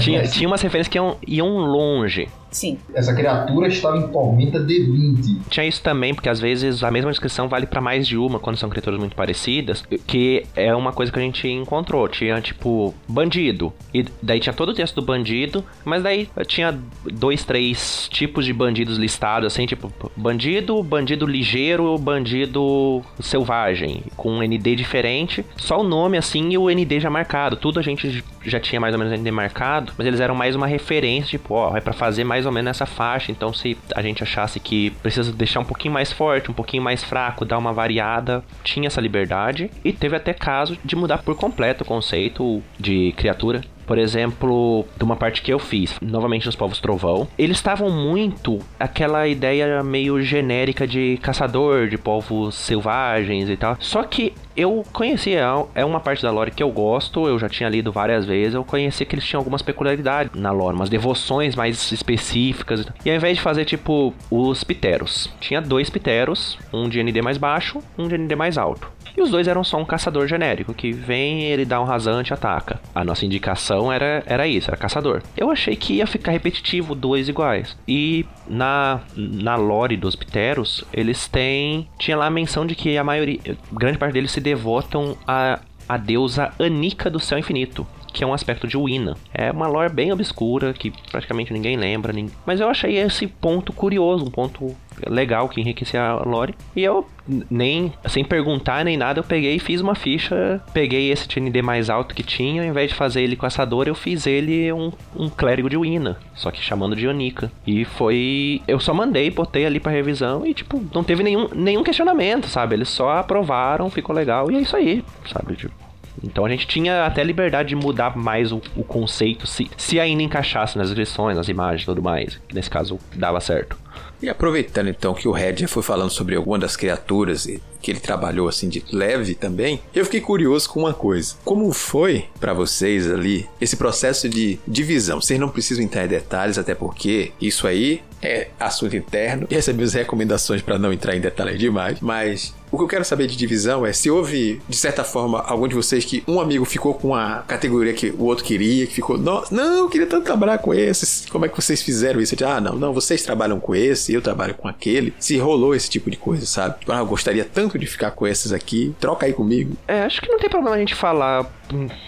tinha, tinha umas referências que iam, iam longe. Sim. Essa criatura estava em tormenta de 20. Tinha isso também, porque às vezes a mesma descrição vale para mais de uma quando são criaturas muito parecidas, que é uma coisa que a gente encontrou. Tinha tipo bandido, e daí tinha todo o texto do bandido, mas daí tinha dois, três tipos de bandidos listados, assim, tipo bandido, bandido ligeiro, bandido selvagem, com um ND diferente, só o nome assim e o ND já marcado. Tudo a gente já tinha mais ou menos ND marcado, mas eles eram mais uma referência, tipo, ó, é para fazer mais ou menos nessa faixa. Então, se a gente achasse que precisa deixar um pouquinho mais forte, um pouquinho mais fraco, dar uma variada, tinha essa liberdade. E teve até caso de mudar por completo o conceito de criatura por exemplo, de uma parte que eu fiz, novamente nos povos trovão, eles estavam muito aquela ideia meio genérica de caçador, de povos selvagens e tal. Só que eu conhecia, é uma parte da lore que eu gosto, eu já tinha lido várias vezes, eu conhecia que eles tinham algumas peculiaridades na lore, umas devoções mais específicas. E ao invés de fazer tipo os piteros, tinha dois piteros, um de ND mais baixo, um de ND mais alto. E os dois eram só um caçador genérico, que vem, ele dá um rasante ataca. A nossa indicação era, era isso, era caçador. Eu achei que ia ficar repetitivo, dois iguais. E na, na lore dos Pteros, eles têm. Tinha lá a menção de que a maioria. Grande parte deles se devotam a, a deusa Anika do céu infinito que é um aspecto de Wina. É uma lore bem obscura, que praticamente ninguém lembra. Mas eu achei esse ponto curioso, um ponto legal que enriquecia a lore. E eu, nem sem perguntar nem nada, eu peguei e fiz uma ficha. Peguei esse TND mais alto que tinha, ao invés de fazer ele caçador, eu fiz ele um, um clérigo de Wina, só que chamando de Onika. E foi. Eu só mandei, botei ali pra revisão e, tipo, não teve nenhum, nenhum questionamento, sabe? Eles só aprovaram, ficou legal e é isso aí, sabe? Tipo, então a gente tinha até liberdade de mudar mais o, o conceito, se, se ainda encaixasse nas descrições, nas imagens e tudo mais. Nesse caso, dava certo. E aproveitando então que o Red já foi falando sobre alguma das criaturas que ele trabalhou assim de leve também, eu fiquei curioso com uma coisa. Como foi para vocês ali esse processo de divisão? Vocês não precisam entrar em detalhes, até porque isso aí é assunto interno e recebemos recomendações para não entrar em detalhes demais, mas o que eu quero saber de divisão é se houve, de certa forma, algum de vocês que um amigo ficou com a categoria que o outro queria, que ficou, não, eu queria tanto trabalhar com esses. Como é que vocês fizeram isso? ah, não, não, vocês trabalham com esse, eu trabalho com aquele. Se rolou esse tipo de coisa, sabe? Ah, eu gostaria tanto de ficar com esses aqui, troca aí comigo. É, acho que não tem problema a gente falar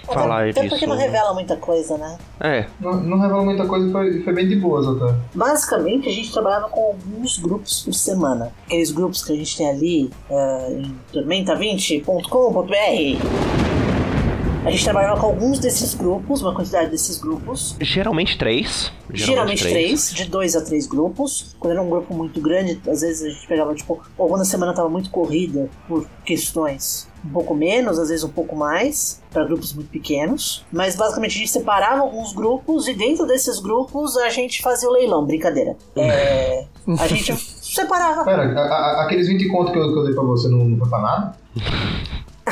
falar Até disso. porque não revela muita coisa, né? É. Não, não revela muita coisa e foi, foi bem de boas até. Basicamente, a gente trabalhava com alguns grupos por semana. Aqueles grupos que a gente tem ali uh, em tormenta20.com.br. A gente trabalhava com alguns desses grupos, uma quantidade desses grupos. Geralmente três. Geralmente, geralmente três. três. de dois a três grupos. Quando era um grupo muito grande, às vezes a gente pegava, tipo, ou quando a semana estava muito corrida por questões um pouco menos, às vezes um pouco mais, para grupos muito pequenos. Mas basicamente a gente separava alguns grupos e dentro desses grupos a gente fazia o leilão, brincadeira. É, a gente separava. Pera, a, a, aqueles 20 contos que eu, que eu dei pra você não, não foi pra nada?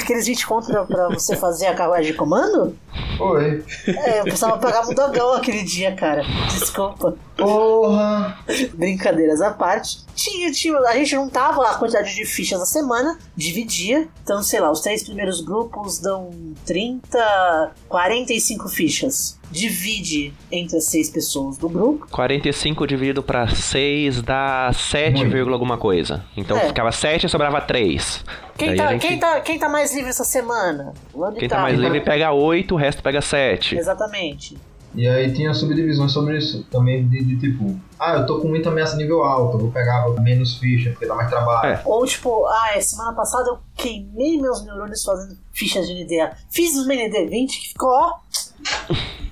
Aqueles 20 contos pra, pra você fazer a carruagem de comando? Oi. É, eu precisava pagar um dogão aquele dia, cara. Desculpa. Porra! Brincadeiras à parte. Tinha, tinha, a gente juntava a quantidade de fichas da semana, dividia. Então, sei lá, os três primeiros grupos dão 30, 45 fichas. Divide entre as seis pessoas do grupo. 45 dividido pra 6 dá 7, Muito. vírgula alguma coisa. Então É. ficava 7 e sobrava 3. Quem Daí tá, gente- quem, tá, quem tá mais livre essa semana? Quem tá tal. mais livre pega 8, o resto pega 7. Exatamente. E aí tinha subdivisões sobre isso também, de, de tipo, ah, eu tô com muita ameaça nível alto, vou pegar menos ficha, porque dá mais trabalho. É. Ou tipo, ah, é, semana passada eu queimei meus neurônios fazendo fichas de NDA. Fiz os ND20 que ficou, ó.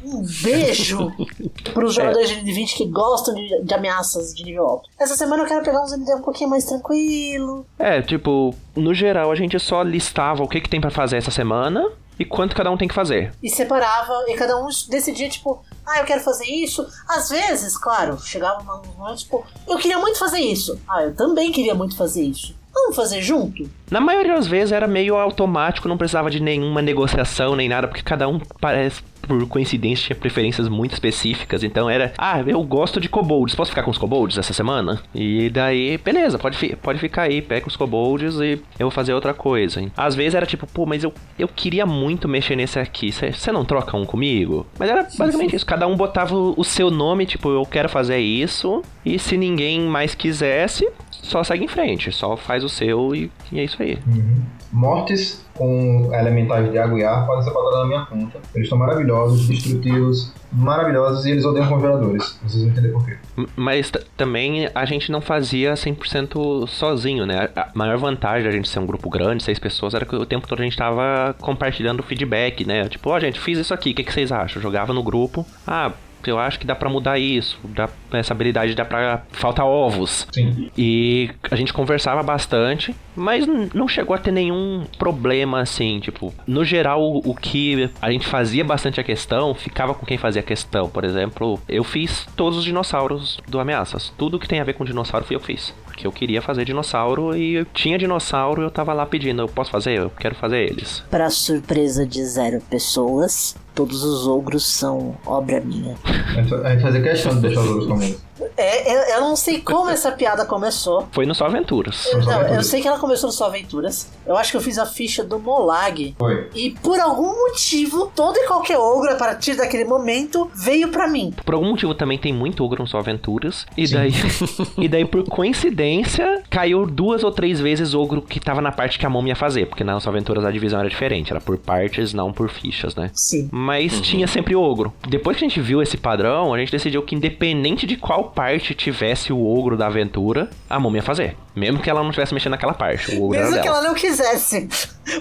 Um beijo pros jogadores de ND20 que gostam de, de ameaças de nível alto. Essa semana eu quero pegar uns ND um pouquinho mais tranquilo. É, tipo, no geral a gente só listava o que, que tem pra fazer essa semana e quanto cada um tem que fazer. E separava, e cada um decidia, tipo, ah, eu quero fazer isso. Às vezes, claro, chegava um momento, tipo, eu queria muito fazer isso. Ah, eu também queria muito fazer isso. Vamos fazer junto? Na maioria das vezes era meio automático, não precisava de nenhuma negociação nem nada, porque cada um parece, por coincidência, tinha preferências muito específicas. Então era, ah, eu gosto de kobolds, posso ficar com os kobolds essa semana? E daí, beleza, pode, fi- pode ficar aí, pega os kobolds e eu vou fazer outra coisa. Às vezes era tipo, pô, mas eu, eu queria muito mexer nesse aqui, você não troca um comigo? Mas era basicamente isso, cada um botava o o seu nome, tipo, eu quero fazer isso, e se ninguém mais quisesse, só segue em frente, só faz o seu e, e é isso aí. Uhum. Mortes com elementais de água e ar podem ser botadas na minha conta. Eles são maravilhosos, destrutivos, maravilhosos e eles odeiam congeladores. Vocês vão entender por quê. M- Mas também a gente não fazia 100% sozinho, né? A maior vantagem da gente ser um grupo grande, seis pessoas, era que o tempo todo a gente tava compartilhando feedback, né? Tipo, ó, gente, fiz isso aqui, o que, que vocês acham? Eu jogava no grupo, ah, eu acho que dá pra mudar isso, dá, essa habilidade dá pra... falta ovos. Sim. E a gente conversava bastante, mas não chegou a ter nenhum problema assim, tipo, no geral o, o que a gente fazia bastante a questão, ficava com quem fazia a questão. Por exemplo, eu fiz todos os dinossauros do Ameaças. Tudo que tem a ver com dinossauro fui eu que fiz. Porque eu queria fazer dinossauro e eu tinha dinossauro e eu tava lá pedindo, eu posso fazer? Eu quero fazer eles. Para surpresa de zero pessoas, todos os ogros são obra minha. A gente, fazia questão de deixar os outros comuns. É, eu, eu não sei como essa piada começou. Foi no Só Aventuras. Só Não, eu sei que ela começou no Só Aventuras. Eu acho que eu fiz a ficha do Molag. Foi. E por algum motivo, todo e qualquer ogro, a partir daquele momento, veio pra mim. Por algum motivo também tem muito ogro no Só Aventuras. E daí, e daí, por coincidência, caiu duas ou três vezes ogro que tava na parte que a mão ia fazer. Porque na Só Aventuras a divisão era diferente. Era por partes, não por fichas, né? Sim. Mas tinha sempre ogro. Depois que a gente viu esse padrão, a gente decidiu que independente de qual parte tivesse o ogro da aventura, a mão ia fazer. Mesmo que ela não estivesse mexendo naquela parte. O ogro Mesmo era que dela. ela não quisesse.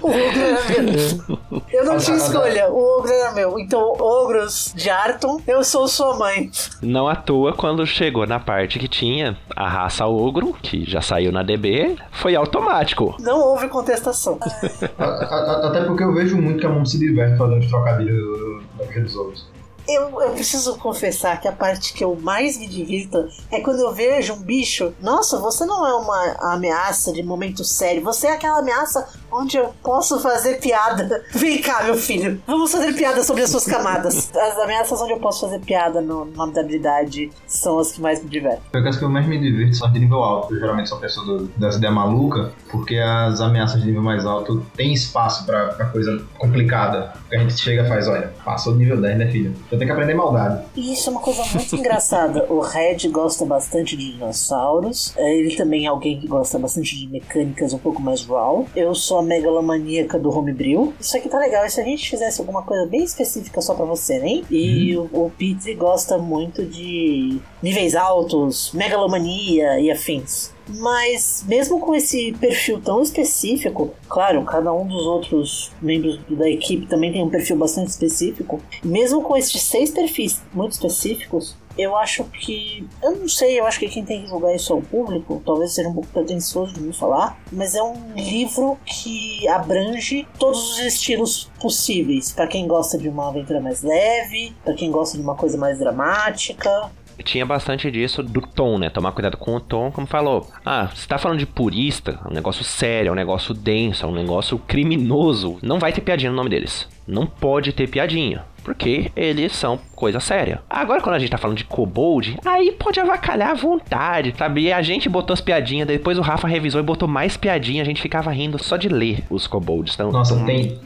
O ogro era meu. Eu não tinha escolha. O ogro era meu. Então, ogros de Arton, eu sou sua mãe. Não à toa, quando chegou na parte que tinha a raça ogro, que já saiu na DB, foi automático. Não houve contestação. Até porque eu vejo muito que a mão se diverte fazendo os trocadilhos do- do- da Guerra dos Ogros. Eu, eu preciso confessar que a parte que eu mais me divirto é quando eu vejo um bicho. Nossa, você não é uma ameaça de momento sério. Você é aquela ameaça onde eu posso fazer piada. Vem cá, meu filho. Vamos fazer piada sobre as suas camadas. As ameaças onde eu posso fazer piada no nome da habilidade são as que mais me divertem. As que eu mais me divirto são de nível alto. Eu geralmente sou pessoa do, dessa ideia maluca, porque as ameaças de nível mais alto têm espaço pra, coisa complicada. A gente chega e faz, olha, passou do nível 10, né, filha? Então tem que aprender maldade. E isso é uma coisa muito engraçada. O Red gosta bastante de dinossauros. É, Ele também é alguém que gosta bastante de mecânicas um pouco mais raw. Eu sou a megalomaníaca do homebrew. Isso aqui tá legal. E se a gente fizesse alguma coisa bem específica só pra você, né? E o, o Petri gosta muito de níveis altos, megalomania e afins. Mas mesmo com esse perfil tão específico, claro, cada um dos outros membros da equipe também tem um perfil bastante específico. Mesmo com esses seis perfis muito específicos, eu acho que. Eu não sei, eu acho que quem tem que julgar isso é o público. Talvez seja um pouco pretensioso de me falar. Mas é um livro que abrange todos os estilos possíveis. Pra quem gosta de uma aventura mais leve, pra quem gosta de uma coisa mais dramática. Tinha bastante disso do tom, né? Tomar cuidado com o tom, como falou. Ah, você tá falando de purista, é um negócio sério, é um negócio denso, é um negócio criminoso. Não vai ter piadinha no nome deles. Não pode ter piadinha. Porque eles são coisa séria. Agora, quando a gente tá falando de kobold, aí pode avacalhar à vontade, sabe? E a gente botou as piadinhas, depois o Rafa revisou e botou mais piadinha, a gente ficava rindo só de ler os kobolds. Então, Nossa, tem,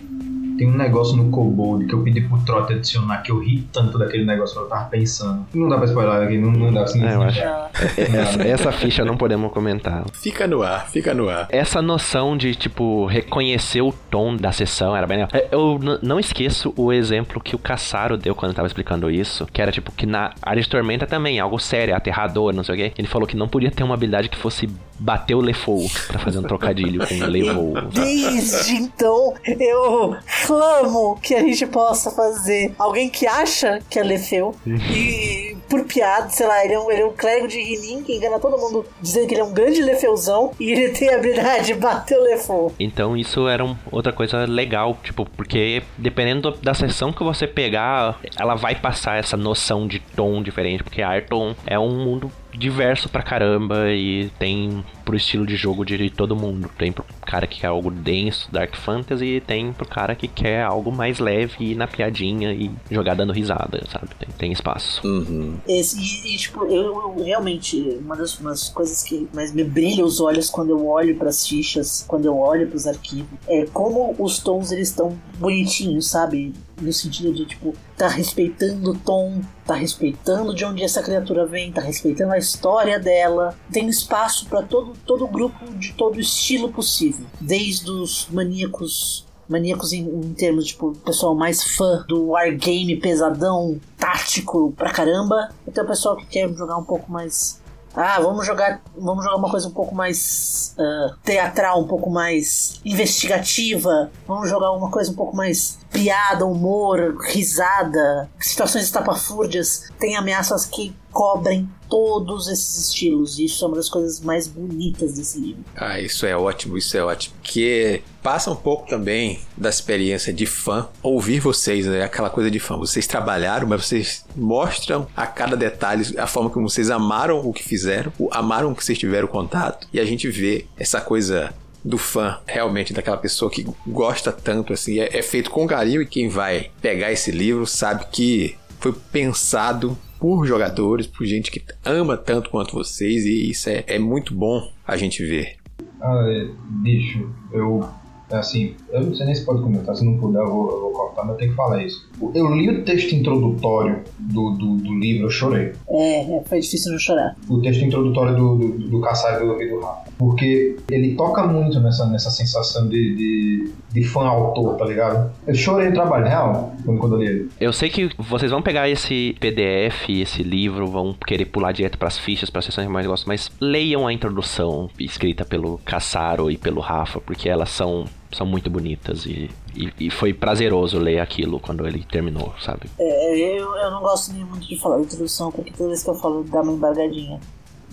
Tem um negócio no Kobold que eu pedi pro Trot adicionar que eu ri tanto daquele negócio que eu tava pensando. Não dá pra spoiler aqui, não, não dá assim. É, eu acho. Ah, Essa, essa ficha não podemos comentar. Fica no ar, fica no ar. Essa noção de, tipo, reconhecer o tom da sessão era bem legal. É, Eu não esqueço o exemplo que o Caçaro deu quando tava explicando isso, que era, tipo, que na área de tormenta também, algo sério, aterrador, não sei o quê. Ele falou que não podia ter uma habilidade que fosse bater o Lefou, pra fazer um trocadilho com Levou. Desde então, eu clamo que a gente possa fazer alguém que acha que é Lefeu e, por piada, sei lá, ele é um, ele é um clérigo de Rinin que engana todo mundo dizendo que ele é um grande Lefeuzão e ele tem a habilidade de bater o Lefou. Então isso era um- outra coisa legal, tipo, porque dependendo da sessão que você pegar, ela vai passar essa noção de tom diferente, porque Arton é um mundo diverso pra caramba e tem pro estilo de jogo de todo mundo. Tem pro cara que quer algo denso, Dark Fantasy, e tem pro cara que quer algo mais leve e ir na piadinha e jogar dando risada, sabe? Tem, tem espaço. Uhum. Esse, e, e, tipo, eu, eu realmente, uma das umas coisas que mais me brilha os olhos quando eu olho pras fichas, quando eu olho pros arquivos, é como os tons eles estão bonitinhos, sabe? No sentido de, tipo, tá respeitando o tom, tá respeitando de onde essa criatura vem, tá respeitando a história dela. Tem espaço pra todo, todo grupo de todo estilo possível. Desde os maníacos maníacos em, em termos de tipo, pessoal mais fã do wargame pesadão, tático pra caramba, até o pessoal que quer jogar um pouco mais. Ah, vamos jogar, vamos jogar uma coisa um pouco mais ah, teatral, um pouco mais investigativa. Vamos jogar uma coisa um pouco mais piada, humor, risada, situações estapafúrdias. Tem ameaças que cobrem todos esses estilos. E isso é uma das coisas mais bonitas desse livro. Ah, isso é ótimo, isso é ótimo. Que passa um pouco também da experiência de fã, ouvir vocês, né? Aquela coisa de fã. Vocês trabalharam, mas vocês mostram a cada detalhe a forma como vocês amaram o que fizeram, amaram o que vocês tiveram contato. E a gente vê essa coisa do fã, realmente, daquela pessoa que gosta tanto, assim, é, é feito com carinho e quem vai pegar esse livro sabe que foi pensado por jogadores, por gente que ama tanto quanto vocês e isso é, é muito bom a gente ver. Ah, bicho, eu. Assim, eu não sei nem se pode comentar, se não puder eu vou, eu vou cortar, mas eu tenho que falar isso. Eu li o texto introdutório do, do, do livro, eu chorei. É, é, foi difícil não chorar. O texto introdutório do, do, do e do, do Rafa. Porque ele toca muito nessa, nessa sensação de, de, de fã-autor, tá ligado? Eu chorei no trabalho, real, quando, quando eu li ele. Eu sei que vocês vão pegar esse PDF, esse livro, vão querer pular direto pras fichas, pras sessões que mais gostam, mas leiam a introdução escrita pelo Cassaro e pelo Rafa, porque elas são, são muito bonitas e, e, e foi prazeroso ler aquilo quando ele terminou, sabe? É, eu, eu não gosto nem muito de falar de introdução, porque toda vez que eu falo dá uma embargadinha.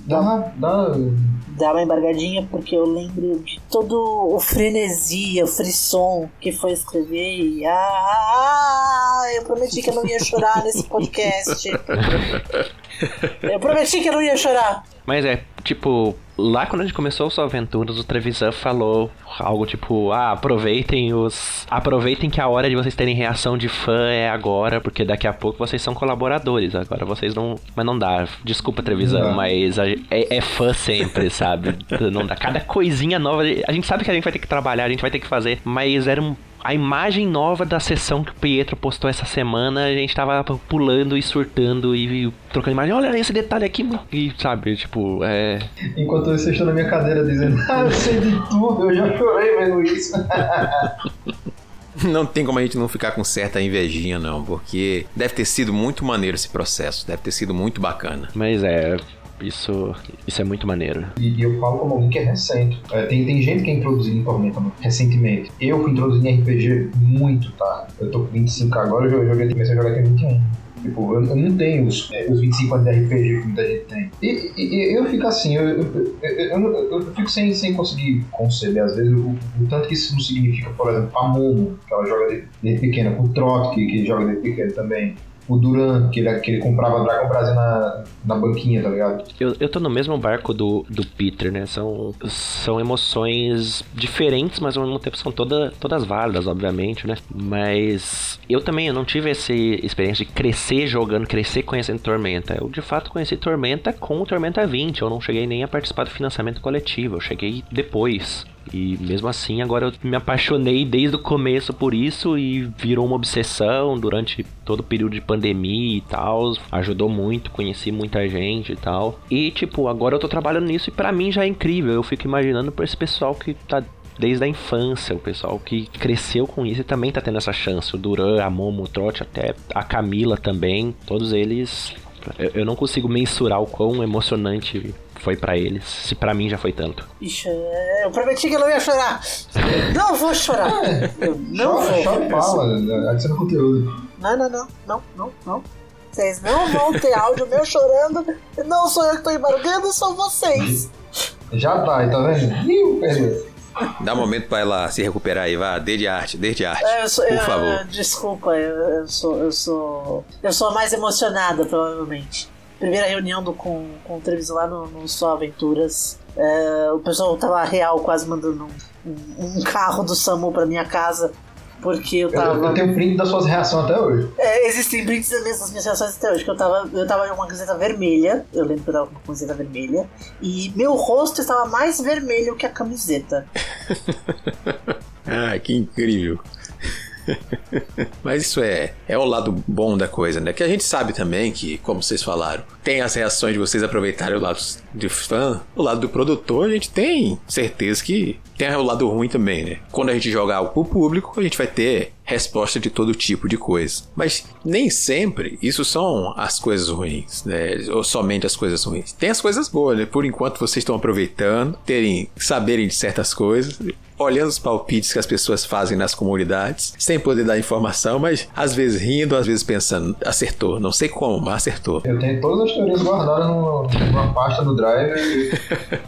Dá, dá. Dá uma embargadinha porque eu lembro de todo o frenesi, o frisson que foi escrever e. Ah, eu prometi que eu não ia chorar nesse podcast. Eu prometi que eu não ia chorar. Mas é, tipo, lá quando a gente começou o Só Aventuras, o Trevisan falou algo tipo, ah, aproveitem os. Aproveitem que a hora de vocês terem reação de fã é agora, porque daqui a pouco vocês são colaboradores. Agora vocês não. Mas não dá. Desculpa, Trevisan, mas a- é, é fã sempre, sabe? Não dá. Cada coisinha nova. A gente sabe que a gente vai ter que trabalhar, a gente vai ter que fazer, mas era um. A imagem nova da sessão que o Pietro postou essa semana, a gente tava pulando e surtando e, trocando imagem. Olha esse detalhe aqui, e sabe, tipo, é. Enquanto vocês estão na minha cadeira dizendo, ah, eu sei de tudo, eu já chorei vendo isso. Não tem como a gente não ficar com certa invejinha, não, porque deve ter sido muito maneiro esse processo, deve ter sido muito bacana. Mas é. Isso, isso é muito maneiro. E, e eu falo como alguém que é recente. É, tem, tem gente que é introduzido em Tormenta recentemente. Eu fui introduzido em RPG muito tarde. Eu tô com 25 agora, eu joguei, comecei a jogar até 21. Tipo, eu, eu não tenho os, é, os 25 anos de RPG que muita gente tem. E, e- eu fico assim, eu, eu, eu, fico sem, sem conseguir conceber, às vezes, o, o tanto que isso não significa, por exemplo, a Momo, que ela joga desde, pequena, o Trot, que, que joga desde pequeno também. O Duran, que ele, que ele comprava Dragon Brasil na, na banquinha, tá ligado? Eu, eu tô no mesmo barco do, do Peter, né? São, são emoções diferentes, mas ao mesmo tempo são toda, todas válidas, obviamente, né? Mas eu também eu não tive essa experiência de crescer jogando, crescer conhecendo Tormenta. Eu de fato conheci Tormenta com o Tormenta 20. Eu não cheguei nem a participar do financiamento coletivo, eu cheguei depois. E mesmo assim, agora eu me apaixonei desde o começo por isso e virou uma obsessão durante todo o período de pandemia e tal. Ajudou muito, conheci muita gente e tal. E, tipo, agora eu tô trabalhando nisso e para mim já é incrível. Eu fico imaginando por esse pessoal que tá desde a infância, o pessoal que cresceu com isso e também tá tendo essa chance. O Duran, a Momo, o Trote, até a Camila também. Todos eles. Eu não consigo mensurar o quão emocionante foi para eles, se para mim já foi tanto. Ixi, eu prometi que eu não ia chorar. não vou chorar. Eu não chora, vou. chora fala, adiciona conteúdo. Não, não, não, não, não, não. Vocês não vão ter áudio meu chorando. Não sou eu que tô embargando, são vocês. Já tá, tá vendo? Ih, perdeu. Dá um momento pra ela se recuperar aí, vá. Dê de arte, dê de arte. É, eu sou- por eu- favor. Desculpa, eu, eu sou. Eu sou. Eu sou a mais emocionada, provavelmente. Primeira reunião do, com, com o Trevis lá no, no Só Aventuras. é, o pessoal tava real, quase mandando um, um- carro do SAMU pra minha casa. Porque eu Eu, tava. eu tenho print das suas reações até hoje. É, existem prints das minhas, das minhas reações até hoje, que eu tava, eu tava com uma camiseta vermelha, eu lembro que eu tava com uma camiseta vermelha, e meu rosto estava mais vermelho que a camiseta. Ah, que incrível. Mas isso é, é o lado bom da coisa, né? Que a gente sabe também que, como vocês falaram, tem as reações de vocês aproveitarem o lado de fã, o lado do produtor, a gente tem certeza que tem o lado ruim também, né? Quando a gente jogar pro público, a gente vai ter resposta de todo tipo de coisa. Mas nem sempre isso são as coisas ruins, né? Ou somente as coisas ruins. Tem as coisas boas, né? Por enquanto vocês estão aproveitando, terem, saberem de certas coisas, olhando os palpites que as pessoas fazem nas comunidades, sem poder dar informação, mas às vezes rindo, às vezes pensando, acertou, não sei como, mas acertou. Eu tenho todas as teorias guardadas no- numa pasta do Drive e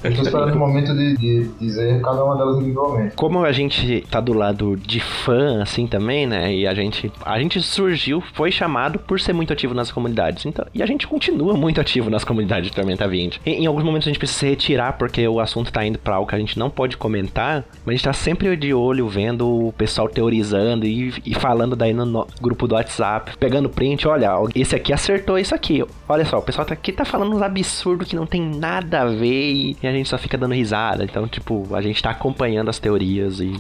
eu estou esperando o momento de, de dizer cada uma delas individualmente. Como a gente tá do lado de fã, assim, também, né? E a gente, a gente surgiu, foi chamado por ser muito ativo nas comunidades. Então, e a gente continua muito ativo nas comunidades de Tormenta 20. Em, em alguns momentos a gente precisa se retirar porque o assunto tá indo pra algo que a gente não pode comentar, mas a gente tá sempre de olho vendo o pessoal teorizando e, e falando daí no, no grupo do WhatsApp, pegando print, olha, esse aqui acertou isso aqui. Olha só, o pessoal tá aqui tá falando uns absurdos que não tem nada a ver e, e a gente só fica dando risada. Então, tipo, a gente tá acompanhando as teorias e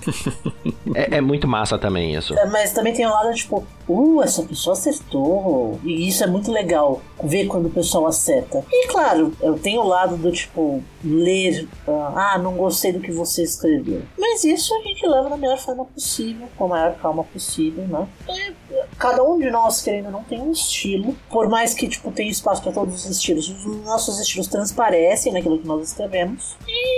é, é muito massa também isso. É, Mas também tem um lado tipo, uh, essa pessoa acertou. E isso é muito legal, ver quando o pessoal acerta. E claro, eu tenho o lado do tipo, ler, ah, ah, não gostei do que você escreveu. Mas isso a gente leva da melhor forma possível, com a maior calma possível, né? E, cada um de nós, querendo não, tem um estilo. Por mais que, tipo, tem espaço para todos os estilos. Os nossos estilos transparecem naquilo que nós escrevemos. E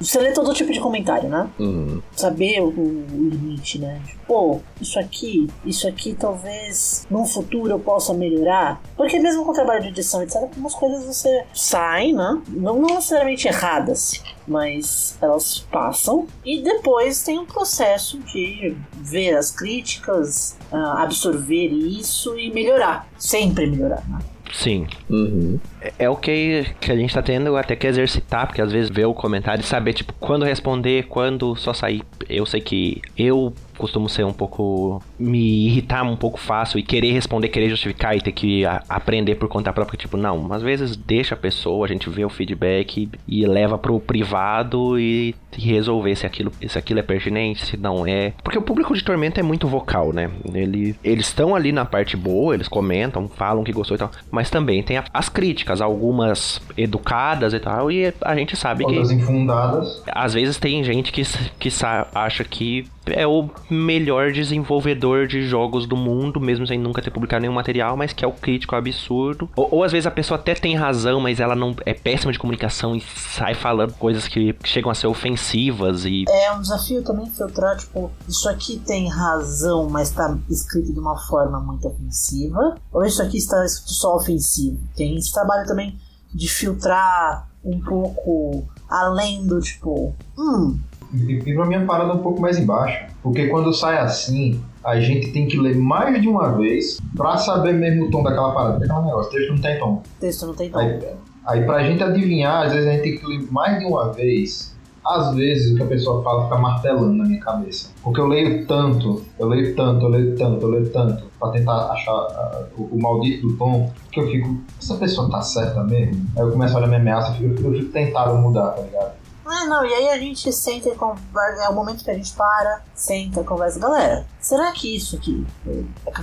você lê todo tipo de comentário, né? Uhum. saber o, o limite, né? Tipo, Pô, isso aqui, isso aqui talvez num futuro eu possa melhorar. Porque mesmo com o trabalho de edição, etc., algumas coisas você saem, né? Não, não necessariamente erradas, mas elas passam. E depois tem um processo de ver as críticas, ah, absorver isso e melhorar. Sempre melhorar, né? Sim. Uhum. É- É o que, que a gente tá tendo até que exercitar, porque às vezes ver o comentário e saber, tipo, quando responder, quando só sair. Eu sei que eu costumo ser um pouco. me irritar um pouco fácil e querer responder, querer justificar e ter que a- aprender por conta própria. Tipo, não, às vezes deixa a pessoa, a gente vê o feedback e leva pro privado e resolver se aquilo, se aquilo é pertinente, se não é. Porque o público de Tormenta é muito vocal, né? Ele, eles estão ali na parte boa, eles comentam, falam que gostou e tal. Mas também tem a- as críticas, algumas educadas e tal, e a gente sabe que Outras infundadas. às vezes tem gente que, que acha que é o melhor desenvolvedor de jogos do mundo, mesmo sem nunca ter publicado nenhum material, mas que é o crítico absurdo. Ou, ou às vezes a pessoa até tem razão, mas ela não é péssima de comunicação e sai falando coisas que chegam a ser ofensivas e É um desafio também filtrar, tipo, isso aqui tem razão, mas tá escrito de uma forma muito ofensiva, ou isso aqui está escrito só ofensivo. Tem esse trabalho também de filtrar um pouco além do tipo, hum, E, e pra mim a parada é um pouco mais embaixo. Porque quando sai assim, a gente tem que ler mais de uma vez pra saber mesmo o tom daquela parada. Porque aquele negócio, o texto não tem tom. texto não tem tom. Aí, aí pra gente adivinhar, às vezes a gente tem que ler mais de uma vez. Às vezes o que a pessoa fala fica martelando na minha cabeça. Porque eu leio tanto, eu leio tanto, eu leio tanto, eu leio tanto, pra tentar achar ah, o, o maldito do tom, que eu fico, essa pessoa tá certa mesmo? Aí eu começo a olhar minha ameaça e fico, eu fico tentado mudar, tá ligado? Ah, não, e aí a gente senta e conversa. É o momento que a gente para, senta, conversa. Galera, será que isso aqui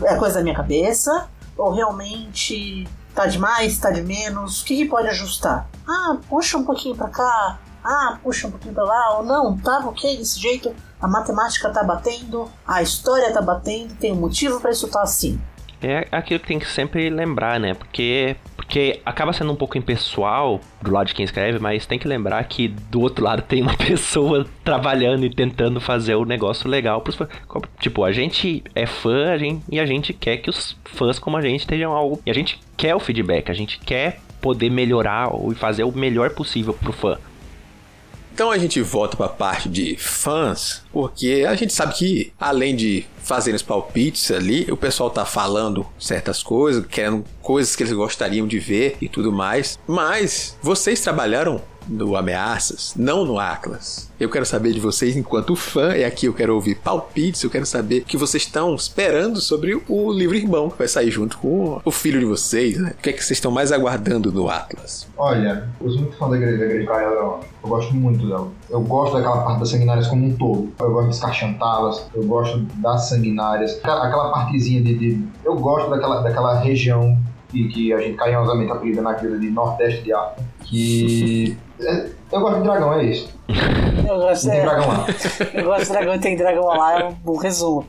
é coisa da minha cabeça? Ou realmente tá demais, tá de menos? O que, que pode ajustar? Ah, puxa um pouquinho pra cá. Ah, puxa um pouquinho pra lá. Ou não, tá, ok desse jeito. A matemática tá batendo, a história tá batendo, tem um motivo para isso estar tá assim. É aquilo que tem que sempre lembrar, né? Porque, porque acaba sendo um pouco impessoal do lado de quem escreve, mas tem que lembrar que do outro lado tem uma pessoa trabalhando e tentando fazer o negócio legal pros fãs. Tipo, a gente é fã a gente, e a gente quer que os fãs como a gente estejam algo. E a gente quer o feedback, a gente quer poder melhorar e fazer o melhor possível pro fã. Então a gente volta para a parte de fãs, porque a gente sabe que além de fazerem os palpites ali, o pessoal tá falando certas coisas, querendo coisas que eles gostariam de ver e tudo mais. Mas vocês trabalharam no Ameaças, não no Atlas. Eu quero saber de vocês, enquanto fã, e aqui eu quero ouvir palpites, eu quero saber o que vocês estão esperando sobre o livro Irmão, que vai sair junto com o filho de vocês, né? O que é que vocês estão mais aguardando no Atlas? Olha, eu sou muito fã da igreja, igreja eu, eu gosto muito dela. Eu gosto daquela parte das sanguinárias como um todo. Eu gosto das carchantalas, eu gosto das sanguinárias. Aquela, partezinha de, de, Eu gosto daquela, daquela região e que a gente carinhosamente apelida na vida de Nordeste de África, que é, eu gosto de dragão, é isso. Eu gosto, tem dragão lá. Eu gosto de dragão e tem dragão lá, é um resumo.